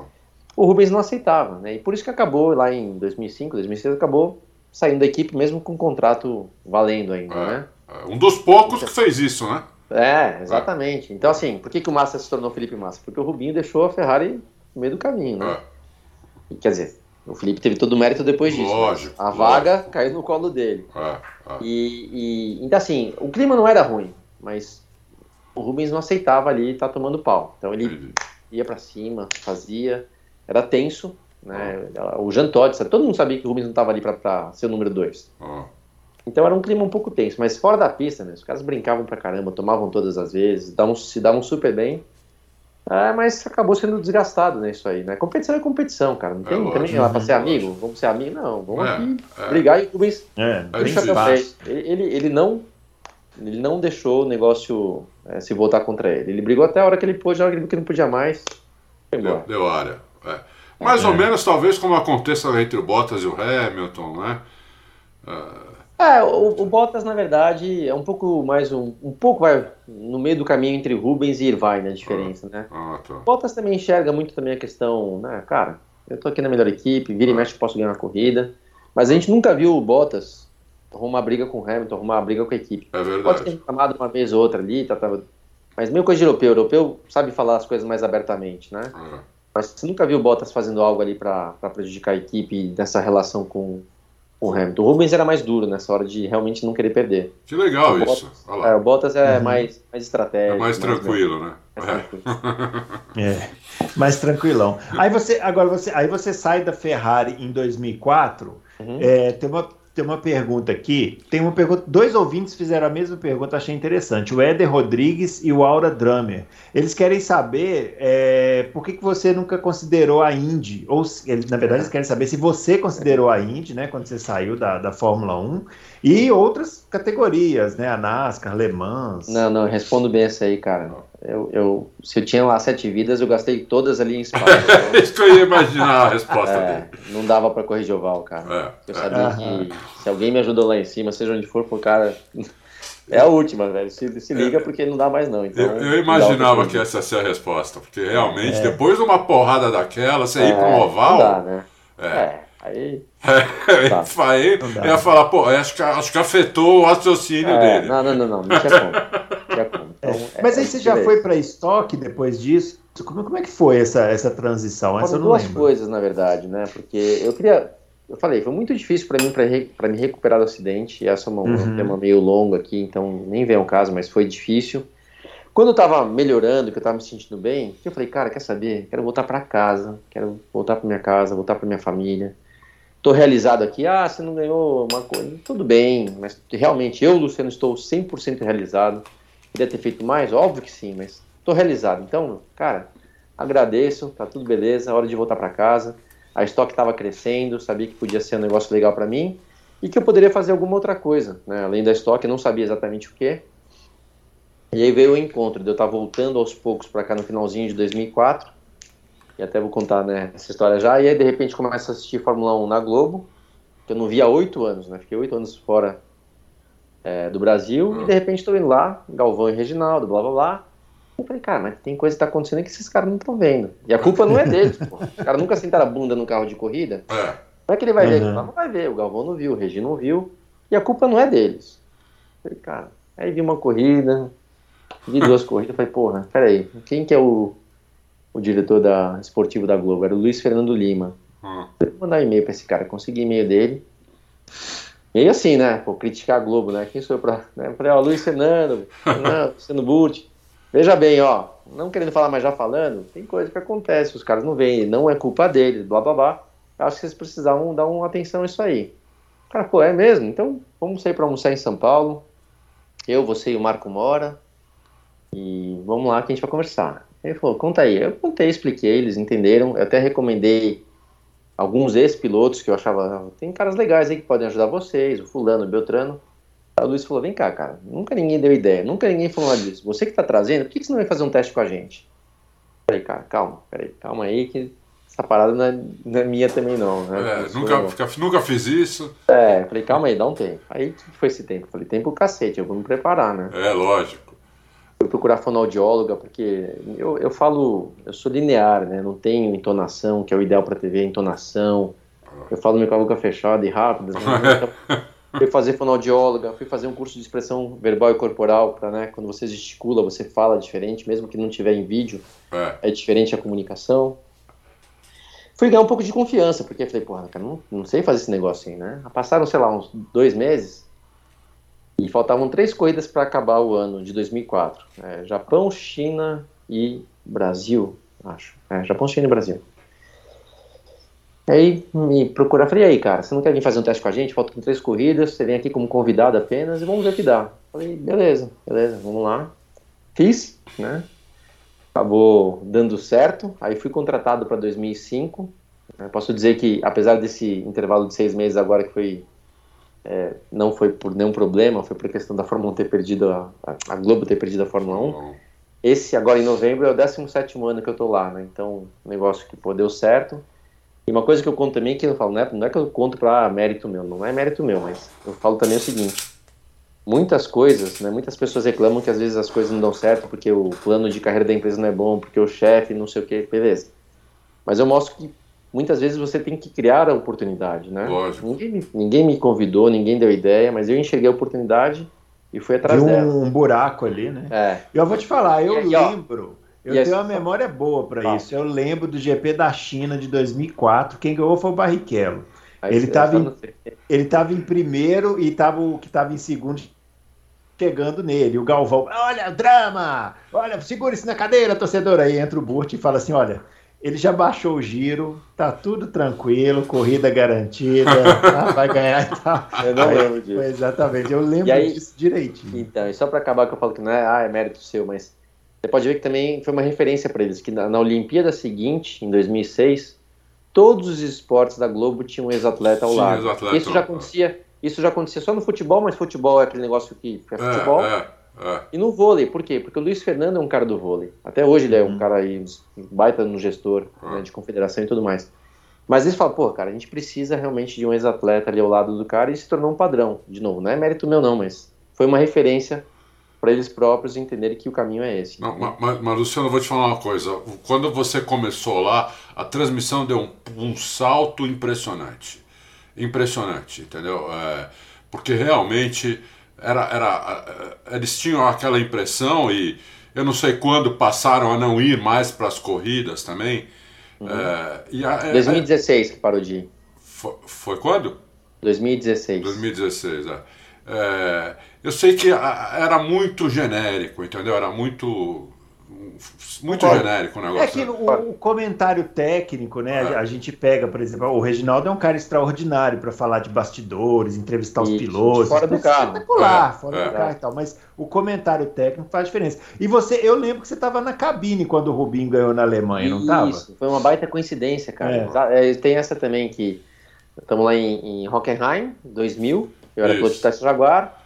o Rubens não aceitava, né? E por isso que acabou lá em 2005, 2006, acabou saindo da equipe mesmo com um contrato valendo ainda, É. né? É, Um dos poucos que fez isso, né? É, exatamente. Então, assim, por que, que o Massa se tornou Felipe Massa? Porque o Rubinho deixou a Ferrari no meio do caminho, né? É. Quer dizer, o Felipe teve todo o mérito depois disso. né? Lógico, A lógico. vaga caiu no colo dele. É, é. E, e- então, assim, o clima não era ruim, mas o Rubens não aceitava ali estar tomando pau. Então ele Entendi. ia pra cima, fazia, era tenso, né? O Jean Todt, todo mundo sabia que o Rubens não estava ali pra ser o número 2. Ah, Então era um clima um pouco tenso, mas fora da pista, né? Os caras brincavam pra caramba, tomavam todas as vezes, davam, se davam super bem. É, mas acabou sendo desgastado, né? Isso aí, né? Competição é competição, cara. Não tem lógico, também lá pra ser lógico. amigo, vamos ser amigo, não. Vamos É, aqui é. brigar e o Rubens É, É. Ele, ele, ele não ele não deixou o negócio é, se voltar contra ele. Ele brigou até a hora que ele pôde, a hora que ele viu que não podia mais. Foi deu, embora. deu área. É. Mais ou menos, talvez, como aconteça entre o Bottas e o Hamilton, né? É, o, o Bottas, na verdade, é um pouco mais um, um pouco vai no meio do caminho entre Rubens e Irvine a diferença, né? Ah, tá. O Bottas também enxerga muito também a questão, né, cara, eu tô aqui na melhor equipe, vira e mexe posso ganhar uma corrida, mas a gente nunca viu o Bottas arrumar briga com o Hamilton, arrumar briga com a equipe. É Pode ter verdade. reclamado uma vez ou outra ali, tá, tá, mas meio coisa de europeu. O europeu sabe falar as coisas mais abertamente, né? É. Mas você nunca viu o Bottas fazendo algo ali para prejudicar a equipe nessa relação com, com o Hamilton. O Rubens era mais duro nessa hora de realmente não querer perder. Que legal o isso. Bottas, é, o Bottas é uhum. mais, mais estratégico. É mais tranquilo, mais, né? Mais tranquilo. é, mais tranquilão. Aí você, agora você, aí você sai da Ferrari em 2004. Uhum. É, tem uma tem uma pergunta aqui. Tem uma pergunta. Dois ouvintes fizeram a mesma pergunta, achei interessante. O Éder Rodrigues e o Aura Drummer. Eles querem saber é, por que, que você nunca considerou a Indy. Ou, na verdade, eles querem saber se você considerou a Indy, né? Quando você saiu da, da Fórmula 1. E outras categorias, né? A NASCAR, Le Mans. Não, não, respondo bem essa aí, cara. Eu, eu, se eu tinha lá sete vidas, eu gastei todas ali em espaço. Isso que eu ia imaginar a resposta é, dele. Não dava para corrigir oval, cara. É, eu sabia que se alguém me ajudou lá em cima, seja onde for, por cara. É a última, velho. Se, se liga porque não dá mais, não. Então, eu, eu imaginava que essa ia ser a resposta, porque realmente, é. depois de uma porrada daquela, você ir para um oval. Não dá, né? É. Aí. É, tá. aí ia falar, pô, acho que, acho que afetou o raciocínio é, dele. Não, não, não, não, não tinha como. tinha como. Então, é. Mas aí você já foi para estoque depois disso? Como, como é que foi essa, essa transição? Essa duas lembro. coisas, na verdade, né? Porque eu queria. Eu falei, foi muito difícil para mim para me recuperar do acidente. E essa é uma, uhum. um tema meio longo aqui, então nem vem ao caso, mas foi difícil. Quando eu tava melhorando, que eu tava me sentindo bem, eu falei, cara, quer saber? Quero voltar para casa, quero voltar para minha casa, voltar para minha família estou realizado aqui, ah, você não ganhou uma coisa, tudo bem, mas realmente eu, Luciano, estou 100% realizado. Queria ter feito mais? Óbvio que sim, mas estou realizado. Então, cara, agradeço, tá tudo beleza, hora de voltar para casa. A estoque estava crescendo, sabia que podia ser um negócio legal para mim e que eu poderia fazer alguma outra coisa, né? Além da estoque, não sabia exatamente o que. E aí veio o encontro, de eu estar tá voltando aos poucos para cá no finalzinho de 2004 e até vou contar né, essa história já. E aí, de repente, começo a assistir Fórmula 1 na Globo, que eu não via há oito anos, né? Fiquei oito anos fora é, do Brasil, hum. e de repente estou indo lá, Galvão e Reginaldo, blá blá blá. E eu falei, cara, mas tem coisa que está acontecendo que esses caras não estão vendo. E a culpa não é deles, pô. Os caras nunca sentaram a bunda no carro de corrida. É. Como é que ele vai uhum. ver? Não vai ver, o Galvão não viu, o Regi não viu, e a culpa não é deles. Eu falei, cara, aí vi uma corrida, vi duas corridas, falei, porra, peraí, quem que é o o diretor da esportivo da Globo, era o Luiz Fernando Lima. Hum. Eu vou mandar e-mail para esse cara, consegui e-mail dele. Meio assim, né? Pô, criticar a Globo, né? Quem sou eu pra. Né? Eu falei, ó, Luiz Fernando, Luciano Burti. Veja bem, ó, não querendo falar, mas já falando, tem coisa que acontece, os caras não veem, não é culpa deles, blá blá blá. Acho que vocês precisavam dar uma atenção a isso aí. Cara, pô, é mesmo? Então vamos sair para almoçar em São Paulo. Eu, você e o Marco Mora. E vamos lá que a gente vai conversar. Ele falou, conta aí. Eu contei, expliquei, eles entenderam. Eu até recomendei alguns ex-pilotos que eu achava, tem caras legais aí que podem ajudar vocês, o fulano, o Beltrano. Aí o Luiz falou, vem cá, cara, nunca ninguém deu ideia, nunca ninguém falou nada disso. Você que tá trazendo, por que, que você não vai fazer um teste com a gente? Falei, cara, calma, peraí, calma aí que essa parada não é, não é minha também não. Né? É, nunca, fica, nunca fiz isso. É, falei, calma aí, dá um tempo. Aí que foi esse tempo? Falei, tempo cacete, eu vou me preparar, né? É, lógico fui procurar fonoaudióloga, porque eu, eu falo, eu sou linear, né? Não tenho entonação, que é o ideal para TV, entonação. Eu falo meio com a boca fechada e rápida. Né? Então, fui fazer fonoaudióloga, fui fazer um curso de expressão verbal e corporal, para, né, quando você gesticula, você fala diferente, mesmo que não tiver em vídeo, é, é diferente a comunicação. Fui ganhar um pouco de confiança, porque falei, porra, cara, não, não sei fazer esse negócio aí, né? Passaram, sei lá, uns dois meses, e faltavam três corridas para acabar o ano de 2004. É, Japão, China e Brasil, acho. É, Japão, China e Brasil. Aí me procurar, falei, aí, cara, você não quer vir fazer um teste com a gente? Faltam três corridas, você vem aqui como convidado apenas e vamos ver o que dá. Falei, beleza, beleza, vamos lá. Fiz, né? Acabou dando certo. Aí fui contratado para 2005. Posso dizer que, apesar desse intervalo de seis meses agora que foi é, não foi por nenhum problema, foi por questão da Fórmula 1 ter perdido, a, a Globo ter perdido a Fórmula 1. Esse, agora em novembro, é o 17 ano que eu tô lá, né? Então, um negócio que pô, deu certo. E uma coisa que eu conto também, que eu falo, né, não é que eu conto para mérito meu, não é mérito meu, mas eu falo também o seguinte: muitas coisas, né, muitas pessoas reclamam que às vezes as coisas não dão certo porque o plano de carreira da empresa não é bom, porque o chefe não sei o que, beleza. Mas eu mostro que muitas vezes você tem que criar a oportunidade, né? Lógico. Ninguém me, ninguém me convidou, ninguém deu ideia, mas eu enxerguei a oportunidade e fui atrás dela. um buraco ali, né? É. Eu vou te falar, eu aí, lembro, Eu e tenho uma memória boa para ah. isso. Eu lembro do GP da China de 2004. Quem ganhou foi o Barrichello. ele estava em, ele tava em primeiro e tava, o que estava em segundo chegando nele. O Galvão, olha, drama! Olha, segura isso na cadeira, torcedor. Aí entra o Burt e fala assim: olha, ele já baixou o giro, tá tudo tranquilo, corrida garantida, tá, vai ganhar e tal. Eu não lembro disso. Exatamente, eu lembro aí, disso direitinho. Então, e só para acabar que eu falo que não é, ah, é mérito seu, mas você pode ver que também foi uma referência para eles, que na, na, Olimpíada seguinte, em 2006, todos os esportes da Globo tinham um ex-atleta ao Sim, lado. Ex isso já acontecia, isso já acontecia só no futebol, mas futebol é aquele negócio que é, é futebol. É, é. E no vôlei, por quê? Porque o Luiz Fernando é um cara do vôlei. Até hoje ele é um uhum. cara aí, baita no gestor né, de confederação e tudo mais. Mas eles falam, pô, cara, a gente precisa realmente de um ex-atleta ali ao lado do cara e se tornou um padrão. De novo, não é mérito meu não, mas foi uma referência para eles próprios entenderem que o caminho é esse. Não, mas, mas, Luciano, eu vou te falar uma coisa. Quando você começou lá, a transmissão deu um, um salto impressionante. Impressionante, entendeu? É, porque realmente era, era, eles tinham aquela impressão e eu não sei quando passaram a não ir mais para as corridas também. Uhum. É, a, 2016 é, que parou de ir. Foi, foi quando? 2016. 2016, é. é eu sei que era muito genérico, entendeu? Era muito muito genérico o negócio. É que o, o comentário técnico, né? É. A gente pega, por exemplo, o Reginaldo é um cara extraordinário para falar de bastidores, entrevistar os pilotos. Fora do carro. Espetacular, é, fora é. do carro e tal. Mas o comentário técnico faz diferença. E você, eu lembro que você estava na cabine quando o Rubinho ganhou na Alemanha, não estava? Isso, foi uma baita coincidência, cara. É. é tem essa também que estamos lá em, em Hockenheim, 2000. Eu era piloto de teste Jaguar.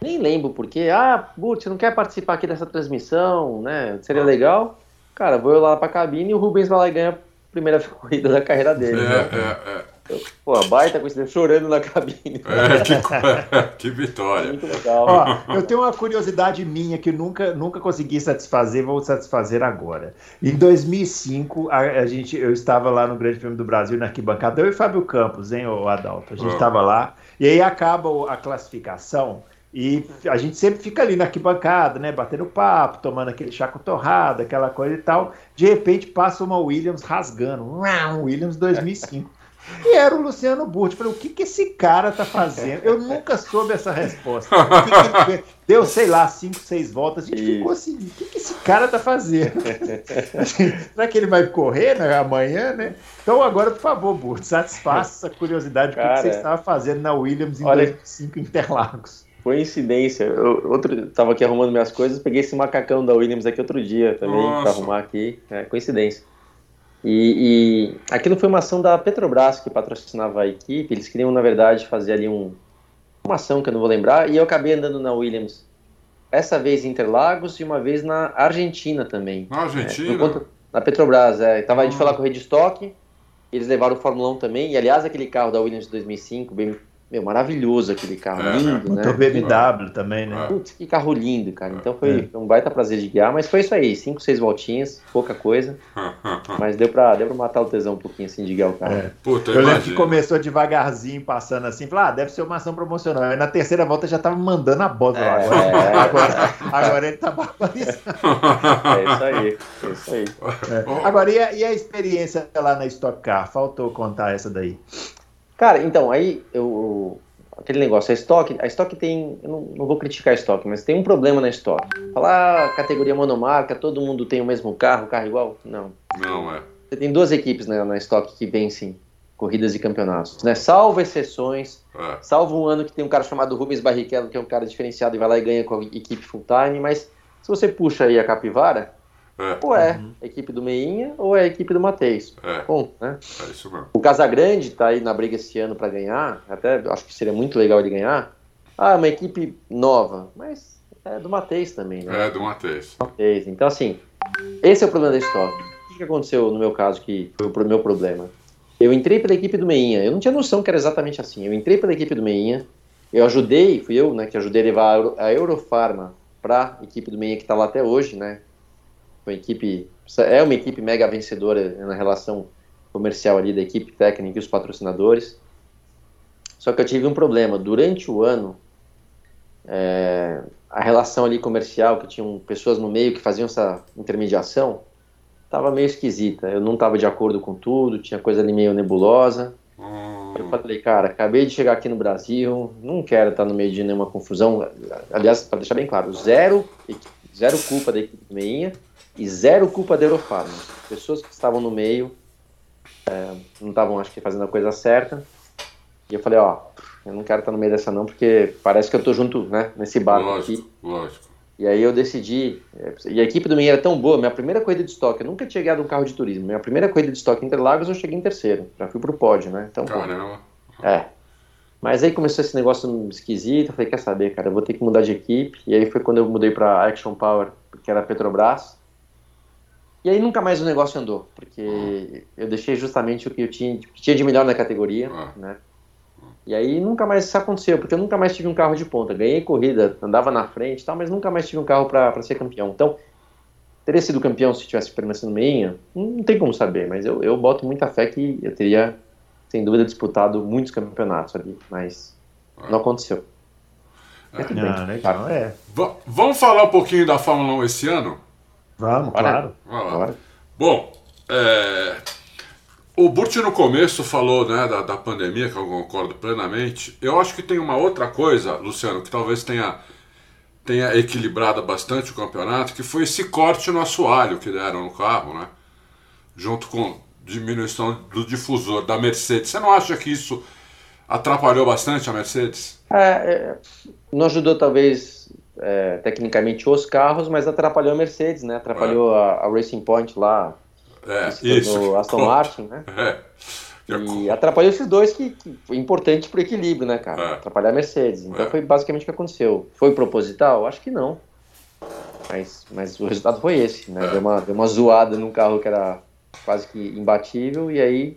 Nem lembro porque, ah, Burt, você não quer participar aqui dessa transmissão, né? Seria legal. Cara, vou eu lá pra cabine e o Rubens vai lá e ganha a primeira corrida da carreira dele. É, né? é, é. Pô, baita coincidência, chorando na cabine. É, que, que vitória. Muito legal. Ó, eu tenho uma curiosidade minha que nunca, nunca consegui satisfazer, vou satisfazer agora. Em 2005, a, a, gente, eu estava lá no Grande Prêmio do Brasil, na arquibancada, eu e Fábio Campos, hein, o Adalto? A gente estava lá, e aí acaba a classificação, e a gente sempre fica ali na arquibancada, né? Batendo papo, tomando aquele chaco torrado, aquela coisa e tal. De repente passa uma Williams rasgando. Um Williams 2005. E era o Luciano Burti. Falei, o que, que esse cara tá fazendo? Eu nunca soube essa resposta. Que que Deu, sei lá, cinco, seis voltas. A gente Isso. ficou assim, o que, que esse cara tá fazendo? será que ele vai correr né, amanhã, né? Então agora, por favor, Burti, satisfaça essa curiosidade. Cara, o que, que você estava fazendo na Williams em olha, 2005 Interlagos. Coincidência. Eu, outro, tava aqui arrumando minhas coisas, peguei esse macacão da Williams aqui outro dia também, para arrumar aqui. É, coincidência. E, e aquilo foi uma ação da Petrobras que patrocinava a equipe. Eles queriam, na verdade, fazer ali um, uma ação que eu não vou lembrar. E eu acabei andando na Williams. Essa vez em Interlagos e uma vez na Argentina também. Na Argentina? É, na Petrobras, é. Tava, ah. A gente foi lá com o Redstock. Eles levaram o Fórmula 1 também. E, aliás, aquele carro da Williams de 2005, bem meu, maravilhoso aquele carro, é, lindo, né? Motor BMW também, né? Putz, que carro lindo, cara. Então foi, é. um baita prazer de guiar, mas foi isso aí, cinco, seis voltinhas, pouca coisa. mas deu pra, deu pra matar o tesão um pouquinho assim de guiar o carro. É. Puta, eu lembro que começou devagarzinho, passando assim, falou, ah, deve ser uma ação promocional. Aí na terceira volta já tava mandando a bola é, agora, agora, agora, ele tá barbarizando. é isso aí, é isso aí. É. Agora, e a, e a experiência lá na Stock Car? Faltou contar essa daí. Cara, então, aí eu. Aquele negócio, a estoque, a estoque tem. Eu não, não vou criticar a estoque, mas tem um problema na estoque. Falar ah, categoria monomarca, todo mundo tem o mesmo carro, carro igual? Não. Não, é. Você tem duas equipes né, na estoque que vencem corridas e campeonatos, né? Salvo exceções, é. salvo um ano que tem um cara chamado Rubens Barrichello, que é um cara diferenciado e vai lá e ganha com a equipe full time, mas se você puxa aí a capivara, é. Ou é uhum. a equipe do Meinha ou é a equipe do Matheus. É. Bom, né? É isso mesmo. O Casagrande está aí na briga esse ano para ganhar. Até acho que seria muito legal ele ganhar. Ah, uma equipe nova, mas é do Matheus também, né? É do Matheus. Então, assim, esse é o problema da história. O que aconteceu no meu caso que foi o meu problema? Eu entrei pela equipe do Meinha. Eu não tinha noção que era exatamente assim. Eu entrei pela equipe do Meinha. Eu ajudei, fui eu, né, que ajudei a levar a Eurofarma para a equipe do Meinha que está lá até hoje, né? Uma equipe é uma equipe mega vencedora na relação comercial ali da equipe técnica e os patrocinadores. Só que eu tive um problema durante o ano. É, a relação ali comercial, que tinham pessoas no meio que faziam essa intermediação, estava meio esquisita. Eu não estava de acordo com tudo, tinha coisa ali meio nebulosa. Hum. Eu falei, cara, acabei de chegar aqui no Brasil, não quero estar no meio de nenhuma confusão. Aliás, para deixar bem claro, zero, zero culpa da equipe meinha e zero culpa da Eurofarma. Pessoas que estavam no meio é, não estavam, acho que, fazendo a coisa certa. E eu falei, ó, eu não quero estar no meio dessa não, porque parece que eu tô junto, né, nesse barco lógico, aqui. Lógico. E aí eu decidi, é, e a equipe do Minha era tão boa, minha primeira corrida de estoque, eu nunca tinha ganhado um carro de turismo, minha primeira corrida de estoque em Interlagos eu cheguei em terceiro, já fui pro pódio, né? Então, Caramba. Pô, é. Mas aí começou esse negócio esquisito, eu falei, quer saber, cara, eu vou ter que mudar de equipe, e aí foi quando eu mudei pra Action Power, que era Petrobras, e aí nunca mais o negócio andou, porque eu deixei justamente o que eu tinha, que tinha de melhor na categoria, ah. né? E aí nunca mais isso aconteceu, porque eu nunca mais tive um carro de ponta. Ganhei corrida, andava na frente e tal, mas nunca mais tive um carro para ser campeão. Então, teria sido campeão se tivesse permanecido meia? Não tem como saber, mas eu, eu boto muita fé que eu teria, sem dúvida, disputado muitos campeonatos ali, mas não aconteceu. É. Ah, legal, é. Vamos falar um pouquinho da Fórmula 1 esse ano? Vamos, claro. Vamos Bom, é, o Burt no começo falou né, da, da pandemia, que eu concordo plenamente. Eu acho que tem uma outra coisa, Luciano, que talvez tenha, tenha equilibrado bastante o campeonato, que foi esse corte no assoalho que deram no carro, né? Junto com diminuição do difusor da Mercedes. Você não acha que isso atrapalhou bastante a Mercedes? É, é, não ajudou talvez é, tecnicamente os carros, mas atrapalhou a Mercedes, né? Atrapalhou é. a, a Racing Point lá é, isso. Aston Pô. Martin, né? É. E atrapalhou esses dois que, que foi importante para o equilíbrio, né, cara? É. Atrapalhar a Mercedes. Então é. foi basicamente o que aconteceu. Foi proposital? Acho que não. Mas, mas o resultado foi esse, né? É. Deu, uma, deu uma zoada num carro que era quase que imbatível e aí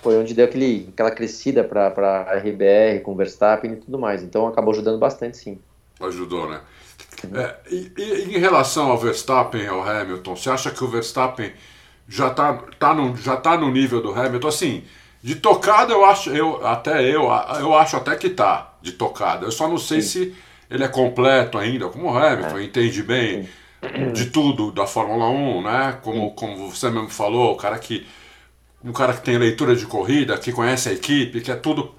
foi onde deu aquele, aquela crescida para a RBR com o Verstappen e tudo mais. Então acabou ajudando bastante, sim. Ajudou, né? É, e, e, em relação ao Verstappen e ao Hamilton, você acha que o Verstappen já tá, tá, no, já tá no nível do Hamilton, assim, de tocada eu acho, eu, até eu, eu acho até que tá, de tocada. Eu só não sei Sim. se ele é completo ainda, como o Hamilton, é. entende bem Sim. de tudo da Fórmula 1, né? Como, como você mesmo falou, o cara que. Um cara que tem leitura de corrida, que conhece a equipe, que é tudo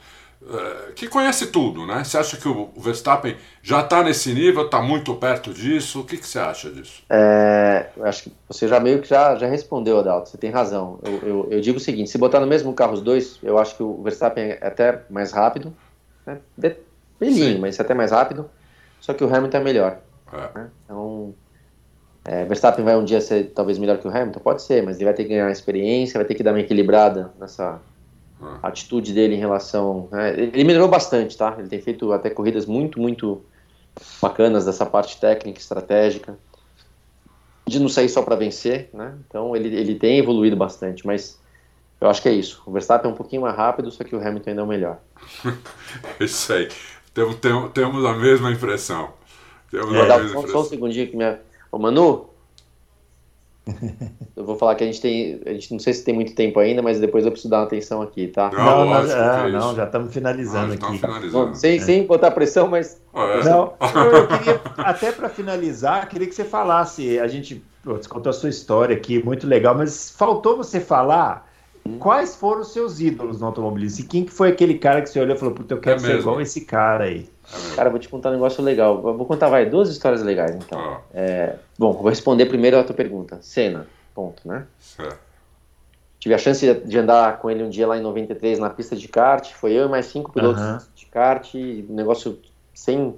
que conhece tudo, né? Você acha que o Verstappen já está nesse nível, está muito perto disso? O que, que você acha disso? É, acho que você já meio que já, já respondeu, Adalto, você tem razão. Eu, eu, eu, digo o seguinte, se botar no mesmo carro os dois, eu acho que o Verstappen é até mais rápido, né? Belinho, mas é até mais rápido, só que o Hamilton é melhor. É. Né? Então, é, Verstappen vai um dia ser talvez melhor que o Hamilton? Pode ser, mas ele vai ter que ganhar experiência, vai ter que dar uma equilibrada nessa a atitude dele em relação. Né? Ele melhorou bastante, tá? Ele tem feito até corridas muito, muito bacanas dessa parte técnica, estratégica, de não sair só para vencer, né? Então ele, ele tem evoluído bastante, mas eu acho que é isso. O Verstappen é um pouquinho mais rápido, só que o Hamilton ainda é o melhor. isso aí. Temos, temos, temos a mesma impressão. Temos a mesma impressão. Só um segundinho que minha. Ô, Manu, eu vou falar que a gente tem. A gente não sei se tem muito tempo ainda, mas depois eu preciso dar uma atenção aqui, tá? Não, não, é, não já estamos finalizando ah, aqui. Finalizando. sem, é. sem botar pressão, mas. Ah, é. Não, eu queria, até para finalizar, queria que você falasse. A gente você contou a sua história aqui, muito legal, mas faltou você falar hum. quais foram os seus ídolos no automobilismo. E quem que foi aquele cara que você olhou e falou, puta, eu quero é ser igual esse cara aí. Cara, vou te contar um negócio legal. Vou contar, vai, duas histórias legais, então. Ah. É, bom, vou responder primeiro a tua pergunta. Cena, ponto, né? Certo. Tive a chance de andar com ele um dia lá em 93 na pista de kart. Foi eu e mais cinco pilotos uh -huh. de kart. Negócio sem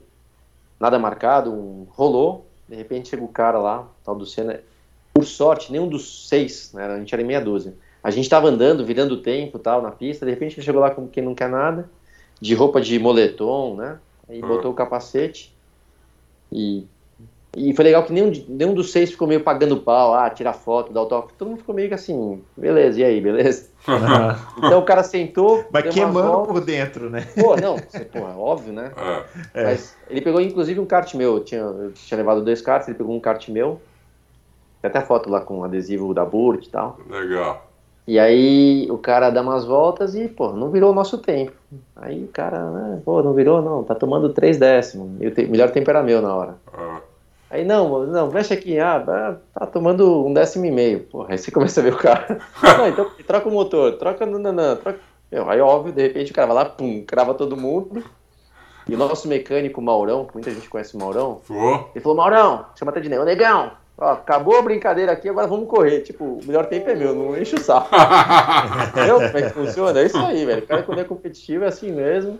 nada marcado, um, rolou. De repente chega o cara lá, tal do Senna. Por sorte, nenhum dos seis, né? A gente era em meia dúzia. A gente estava andando, virando o tempo tal, na pista. De repente ele chegou lá como quem não quer nada, de roupa de moletom, né? Aí botou o capacete e, e foi legal que nenhum, nenhum dos seis ficou meio pagando pau, ah, tirar foto, dar autógrafo. Todo mundo ficou meio que assim, beleza, e aí, beleza? então o cara sentou. Mas queimando por dentro, né? Pô, não, pô, é óbvio, né? É. Mas ele pegou inclusive um kart meu. Eu tinha, eu tinha levado dois karts, ele pegou um kart meu. Tem até foto lá com adesivo da Burt e tal. Legal. E aí o cara dá umas voltas e, pô, não virou o nosso tempo. Aí o cara, né, pô, não virou, não, tá tomando três décimos. E o te melhor tempo era meu na hora. Ah, Aí, não, não, mexe aqui, ah, tá- tá tomando um décimo e meio. Porra, aí você começa a ver o cara. não, então troca o motor, troca, não, não, não, troca. Meu, aí óbvio, de repente o cara vai lá, pum, crava todo mundo. E o nosso mecânico, Maurão, que muita gente conhece o Maurão, Pô, ele falou, Maurão, chama até de Ô, negão, ó, acabou a brincadeira aqui, agora vamos correr. Tipo, o melhor tempo é meu, não enche o saco. Entendeu como é que funciona? É isso aí, velho. O cara quando é competitivo é assim mesmo.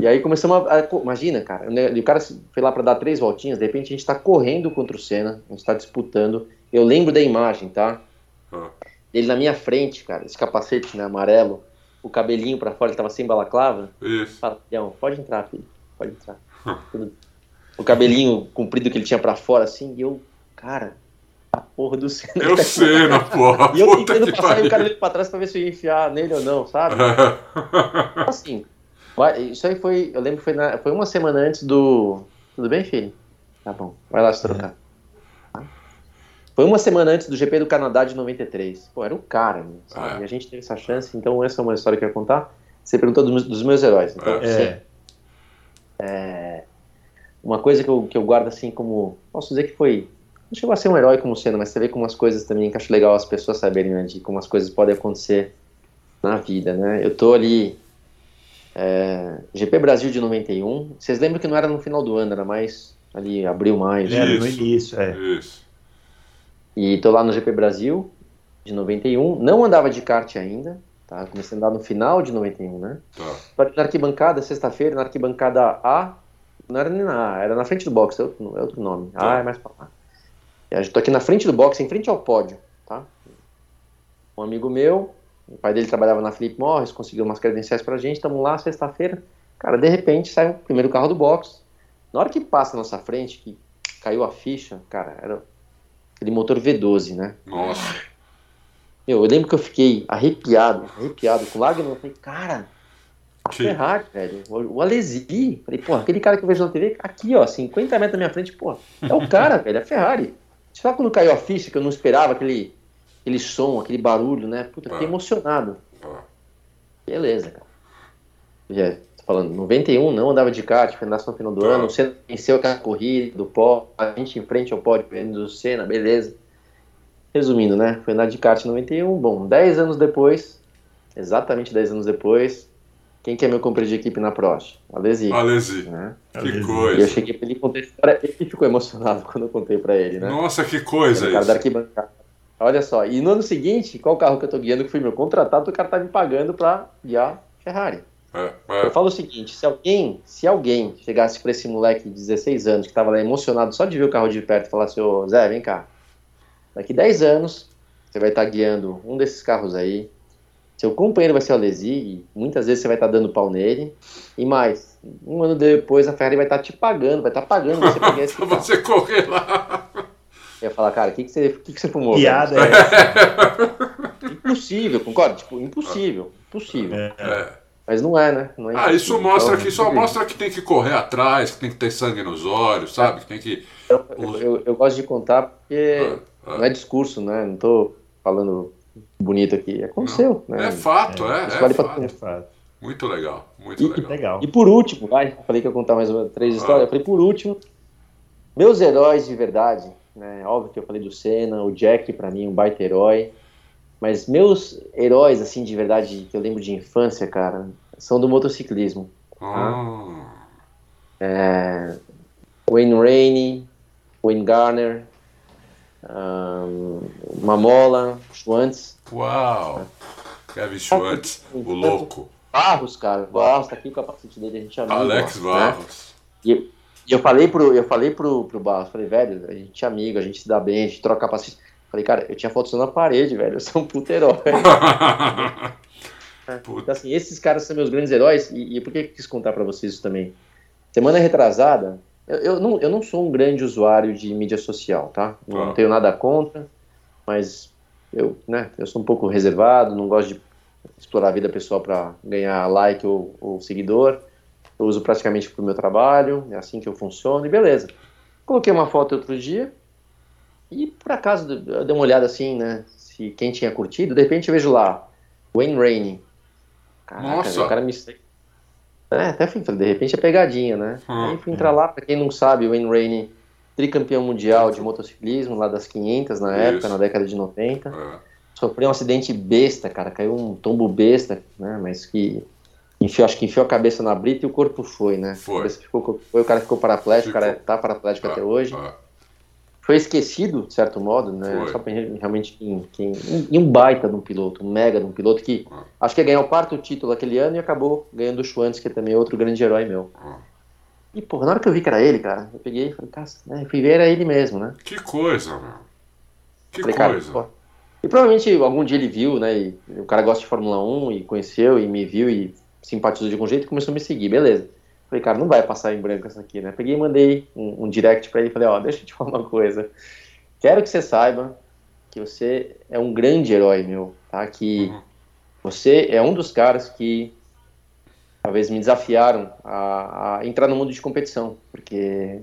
E aí começamos a. imagina, cara, né, o cara foi lá pra dar três voltinhas, de repente a gente tá correndo contra o Senna, a gente tá disputando. Eu lembro da imagem, tá? Ah. Ele na minha frente, cara, esse capacete, né, amarelo, o cabelinho pra fora, ele tava sem balaclava. isso. Fala, pode entrar, filho, pode entrar. O cabelinho comprido que ele tinha pra fora, assim, e eu, cara, a porra do Senna. Eu tá sei, na porra. E eu tentando que passar e o cara pariu. olhando pra trás pra ver se eu ia enfiar nele ou não, sabe? Assim, vai- isso aí foi, eu lembro que foi, na- foi uma semana antes do. Tudo bem, filho? Tá bom, vai lá se trocar. Tá? Foi uma semana antes do GP do Canadá de 93. Pô, era o cara, né, sabe? É. E a gente teve essa chance, então essa é uma história que eu ia contar. Você perguntou dos, meus- dos meus heróis. Então, É. sim, uma coisa que eu, que eu guardo assim como. Posso dizer que foi. Não chegou a ser um herói como sendo, mas você vê como as coisas também que acho legal as pessoas saberem, né? De como as coisas podem acontecer na vida, né? Eu tô ali. é, GP Brasil de 91. Vocês lembram que não era no final do ano, era mais ali abril, maio. Era no início, é. Isso. E tô lá no GP Brasil de 91. Não andava de kart ainda. Tá? Comecei a andar no final de 91, né? Tá. Na arquibancada, sexta-feira, na arquibancada A. Não era nem na A, era na frente do box, é outro, é outro nome. Tá. Ah, é mais pra lá. E Eu tô aqui na frente do box, em frente ao pódio, tá? Um amigo meu, o pai dele trabalhava na Philip Morris, conseguiu umas credenciais pra gente, estamos lá, sexta-feira. Cara, de repente sai o primeiro carro do box. Na hora que passa na nossa frente, que caiu a ficha, cara, era aquele motor V12, né? Nossa. Meu, eu lembro que eu fiquei arrepiado, arrepiado, com lágrimas. Eu falei, cara, a Ferrari, velho, o Alesi. Falei, porra, aquele cara que eu vejo na TV, aqui, ó, 50 metros da minha frente, porra, é o cara, velho, é a Ferrari. Sabe quando caiu a ficha, que eu não esperava aquele, aquele som, aquele barulho, né? Puta, fiquei Ah. emocionado. Ah. Beleza, cara. Já, tô falando, 91 não andava de kart, foi nasceu no final do Ah. ano, o Senna venceu aquela corrida do pó, a gente em frente ao pódio do Senna, beleza. Resumindo, né? Foi andar de kart em 91, bom, 10 anos depois, exatamente 10 anos depois, quem que é meu companheiro de equipe na Prost? Alesi. Alesi. Né? Que Alesi. E eu coisa. cheguei pra ele e contei a história, ele ficou emocionado quando eu contei pra ele, né? Nossa, que coisa o cara da isso. arquibancada. Olha só, e no ano seguinte, qual carro que eu tô guiando que foi meu contratado, o cara tá me pagando pra guiar Ferrari. É, Eu é. falo o seguinte, se alguém, se alguém chegasse pra esse moleque de 16 anos, que tava lá emocionado só de ver o carro de perto e falasse, ô Zé, vem cá, daqui 10 anos, você vai estar guiando um desses carros aí, seu companheiro vai ser o Alesi, e muitas vezes você vai estar dando pau nele, e mais, um ano depois a Ferrari vai estar te pagando, vai estar pagando você pra guiar esse Pra carro. você correr lá. Eu ia falar, cara, o que, que, você, o que, que você fumou? Piada é essa. Impossível, concorda? Tipo, impossível, impossível. É. É. Mas não é, né? Não é Ah, isso mostra Então, que só mostra que tem que correr atrás, que tem que ter sangue nos olhos, sabe? Que tem que. Eu, eu, eu gosto de contar porque Ah, ah. não é discurso, né? Não tô falando bonito aqui. Aconteceu, né? É fato, é. Isso é vale fato. É fato. Muito legal, muito E- legal. Legal. E por último, vai, falei que eu ia contar mais uma, três histórias. Eu falei, por último, meus heróis de verdade, né? Óbvio que eu falei do Senna, o Jack, pra mim, um baita herói. Mas meus heróis, assim, de verdade, que eu lembro de infância, cara, são do motociclismo. Ah, Wayne Rainey, Wayne Garner, ahn, Mamola, Schwantz, uau! Kevin Schwartz, o louco. Barros, cara. Barros tá aqui o capacete dele, a gente é amigo. Alex né? Barros. E, e eu falei pro, eu falei pro, pro Barros, falei, velho, a gente é amigo, a gente se dá bem, a gente troca capacete. Falei, cara, eu tinha foto sua na parede, velho, eu sou um puto herói. Então, assim, esses caras são meus grandes heróis, e, e por que eu quis contar pra vocês isso também? Semana retrasada, eu, eu, não, eu não sou um grande usuário de mídia social, tá? Não Tá. tenho nada contra, mas eu, né, eu sou um pouco reservado, não gosto de explorar a vida pessoal pra ganhar like ou, ou seguidor. Eu uso praticamente pro meu trabalho, é assim que eu funciono, e beleza. Coloquei uma foto outro dia, E por acaso eu dei uma olhada assim, né? Se quem tinha curtido, de repente eu vejo lá, Wayne Rainey. Caraca, Nossa. o cara me. É, até fui, de repente é pegadinha, né? Hum, Aí fui entrar lá, pra quem não sabe, o Wayne Rainey, tricampeão mundial de motociclismo, lá das 500 na época, Isso. na década de 90. É. Sofreu um acidente besta, cara, caiu um tombo besta, né? Mas que enfiou, acho que enfiou a cabeça na brita e o corpo foi, né? Foi. A ficou, foi o cara ficou paraplégico, o cara tá paraplégico até É, hoje. é. Foi esquecido, de certo modo, né? Foi. Só realmente quem, quem, e um baita de um piloto, um mega de um piloto que Ah. acho que ia ganhar o quarto título aquele ano e acabou ganhando o Schwantz, que é também outro grande herói meu. Ah. E, porra, na hora que eu vi que era ele, cara, eu peguei e falei, cara, né, fui ver, era ele mesmo, né? Que coisa, meu. Que Falei, cara, coisa. pô. E provavelmente algum dia ele viu, né? E o cara gosta de Fórmula 1 e conheceu e me viu e simpatizou de algum jeito e começou a me seguir, beleza. Falei, cara, não vai passar em branco essa aqui, né? Peguei e mandei um, um direct pra ele e falei, ó, deixa eu te falar uma coisa. Quero que você saiba que você é um grande herói, meu, tá? Que Uhum. você é um dos caras que talvez me desafiaram a, a entrar no mundo de competição, porque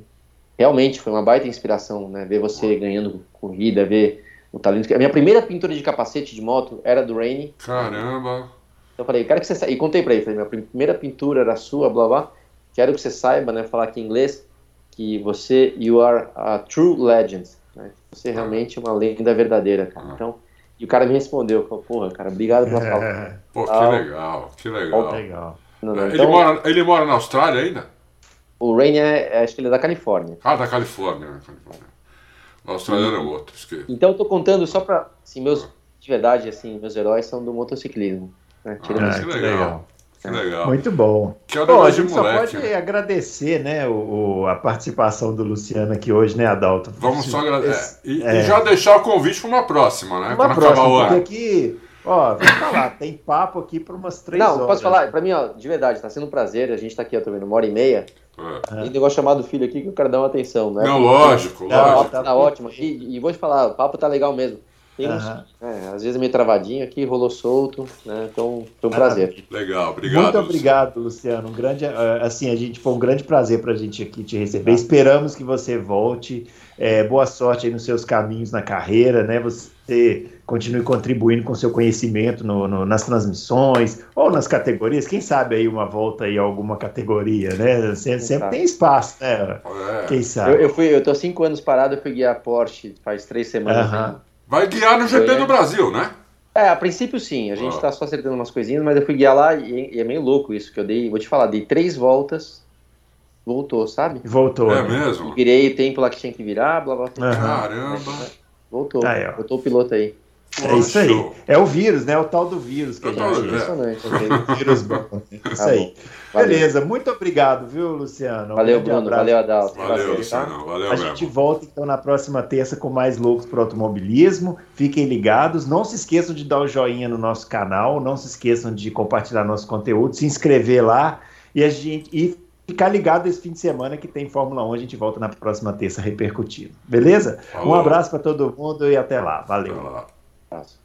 realmente foi uma baita inspiração, né? Ver você ganhando corrida, ver o talento. A minha primeira pintura de capacete de moto era do Rainy. Caramba. Então eu falei, quero que você saiba. E contei pra ele, falei, minha primeira pintura era sua, blá blá. Quero que você saiba, né? Falar aqui em inglês, que você, you are a true legend. Né? Você é realmente uma lenda verdadeira, cara. Ah. Então, e o cara me respondeu, falou, porra, cara, obrigado pela palavra. É, Pô, que Ah. legal, que legal. legal. Não, não, Ele, então, mora, ele mora na Austrália ainda? o Rainy é, é- acho que ele é da Califórnia. Ah, da Califórnia, né? Califórnia. O australiano é outro, esqueci. Então eu tô contando só pra, assim, meus, de verdade, assim, meus heróis são do motociclismo. Né? Ah, que legal. legal. Que legal. Muito bom. Que é o Bom, a gente só moleque. pode né? agradecer, né, o, o- a participação do Luciano aqui hoje, né, Adalto? Vamos só agradecer. Esse- E, é. e já deixar o convite para uma próxima, né? Uma próxima, acabar o porque ano. aqui, ó, vou falar, tem papo aqui por umas três Não, horas. posso falar, pra mim, ó, de verdade, tá sendo um prazer, a gente tá aqui, eu tô vendo, uma hora e meia, É. e um negócio chamado filho aqui que eu quero dar uma atenção, né? Não, lógico, Não, Tá, lógico. tá- tá ótimo, e, e vou te falar, o papo tá legal mesmo. Tem uns, é, às vezes é meio travadinho aqui, rolou solto, né? Então, foi um prazer. Legal, obrigado. Muito obrigado, Luciano. Um grande, eh, assim, a gente foi um grande prazer para a gente aqui te receber. Esperamos que você volte. Eh, boa sorte aí nos seus caminhos na carreira, né? Você continue contribuindo com seu conhecimento no- no- nas transmissões ou nas categorias. Quem sabe aí uma volta aí a alguma categoria, né? Sempre, sempre sabe. tem espaço, né? É. Quem sabe? Eu, eu fui, eu tô cinco anos parado, eu fui guiar Porsche faz três semanas. Né? Vai guiar no GP Foi, do é. Brasil, né? É, a princípio sim, a gente Ah. tá só acertando umas coisinhas, mas eu fui guiar lá e, e é meio louco isso que eu dei. Vou te falar, dei três voltas, voltou, sabe? Voltou. É né? mesmo? Virei o tempo lá que tinha que virar, blá blá blá. Aham. Caramba. Voltou, Aí, ó. voltou o piloto aí. É isso aí. É o vírus, né? O tal do vírus que É a tal gente. do- Impressionante. O vírus bom. Isso Tá aí. bom. Valeu. Beleza, muito obrigado, viu, Luciano? Um Valeu, grande Bruno. abraço. Valeu, Adalto. Valeu, Prazer, tá? Luciano. Valeu A mesmo. gente volta então na próxima terça com mais loucos para automobilismo. Fiquem ligados. Não se esqueçam de dar o joinha no nosso canal. Não se esqueçam de compartilhar nosso conteúdo, se inscrever lá e a gente e ficar ligado esse fim de semana que tem Fórmula 1. A gente volta na próxima terça repercutindo. Beleza? Um Falou. abraço para todo mundo e até lá. Até Valeu. lá. Abraço.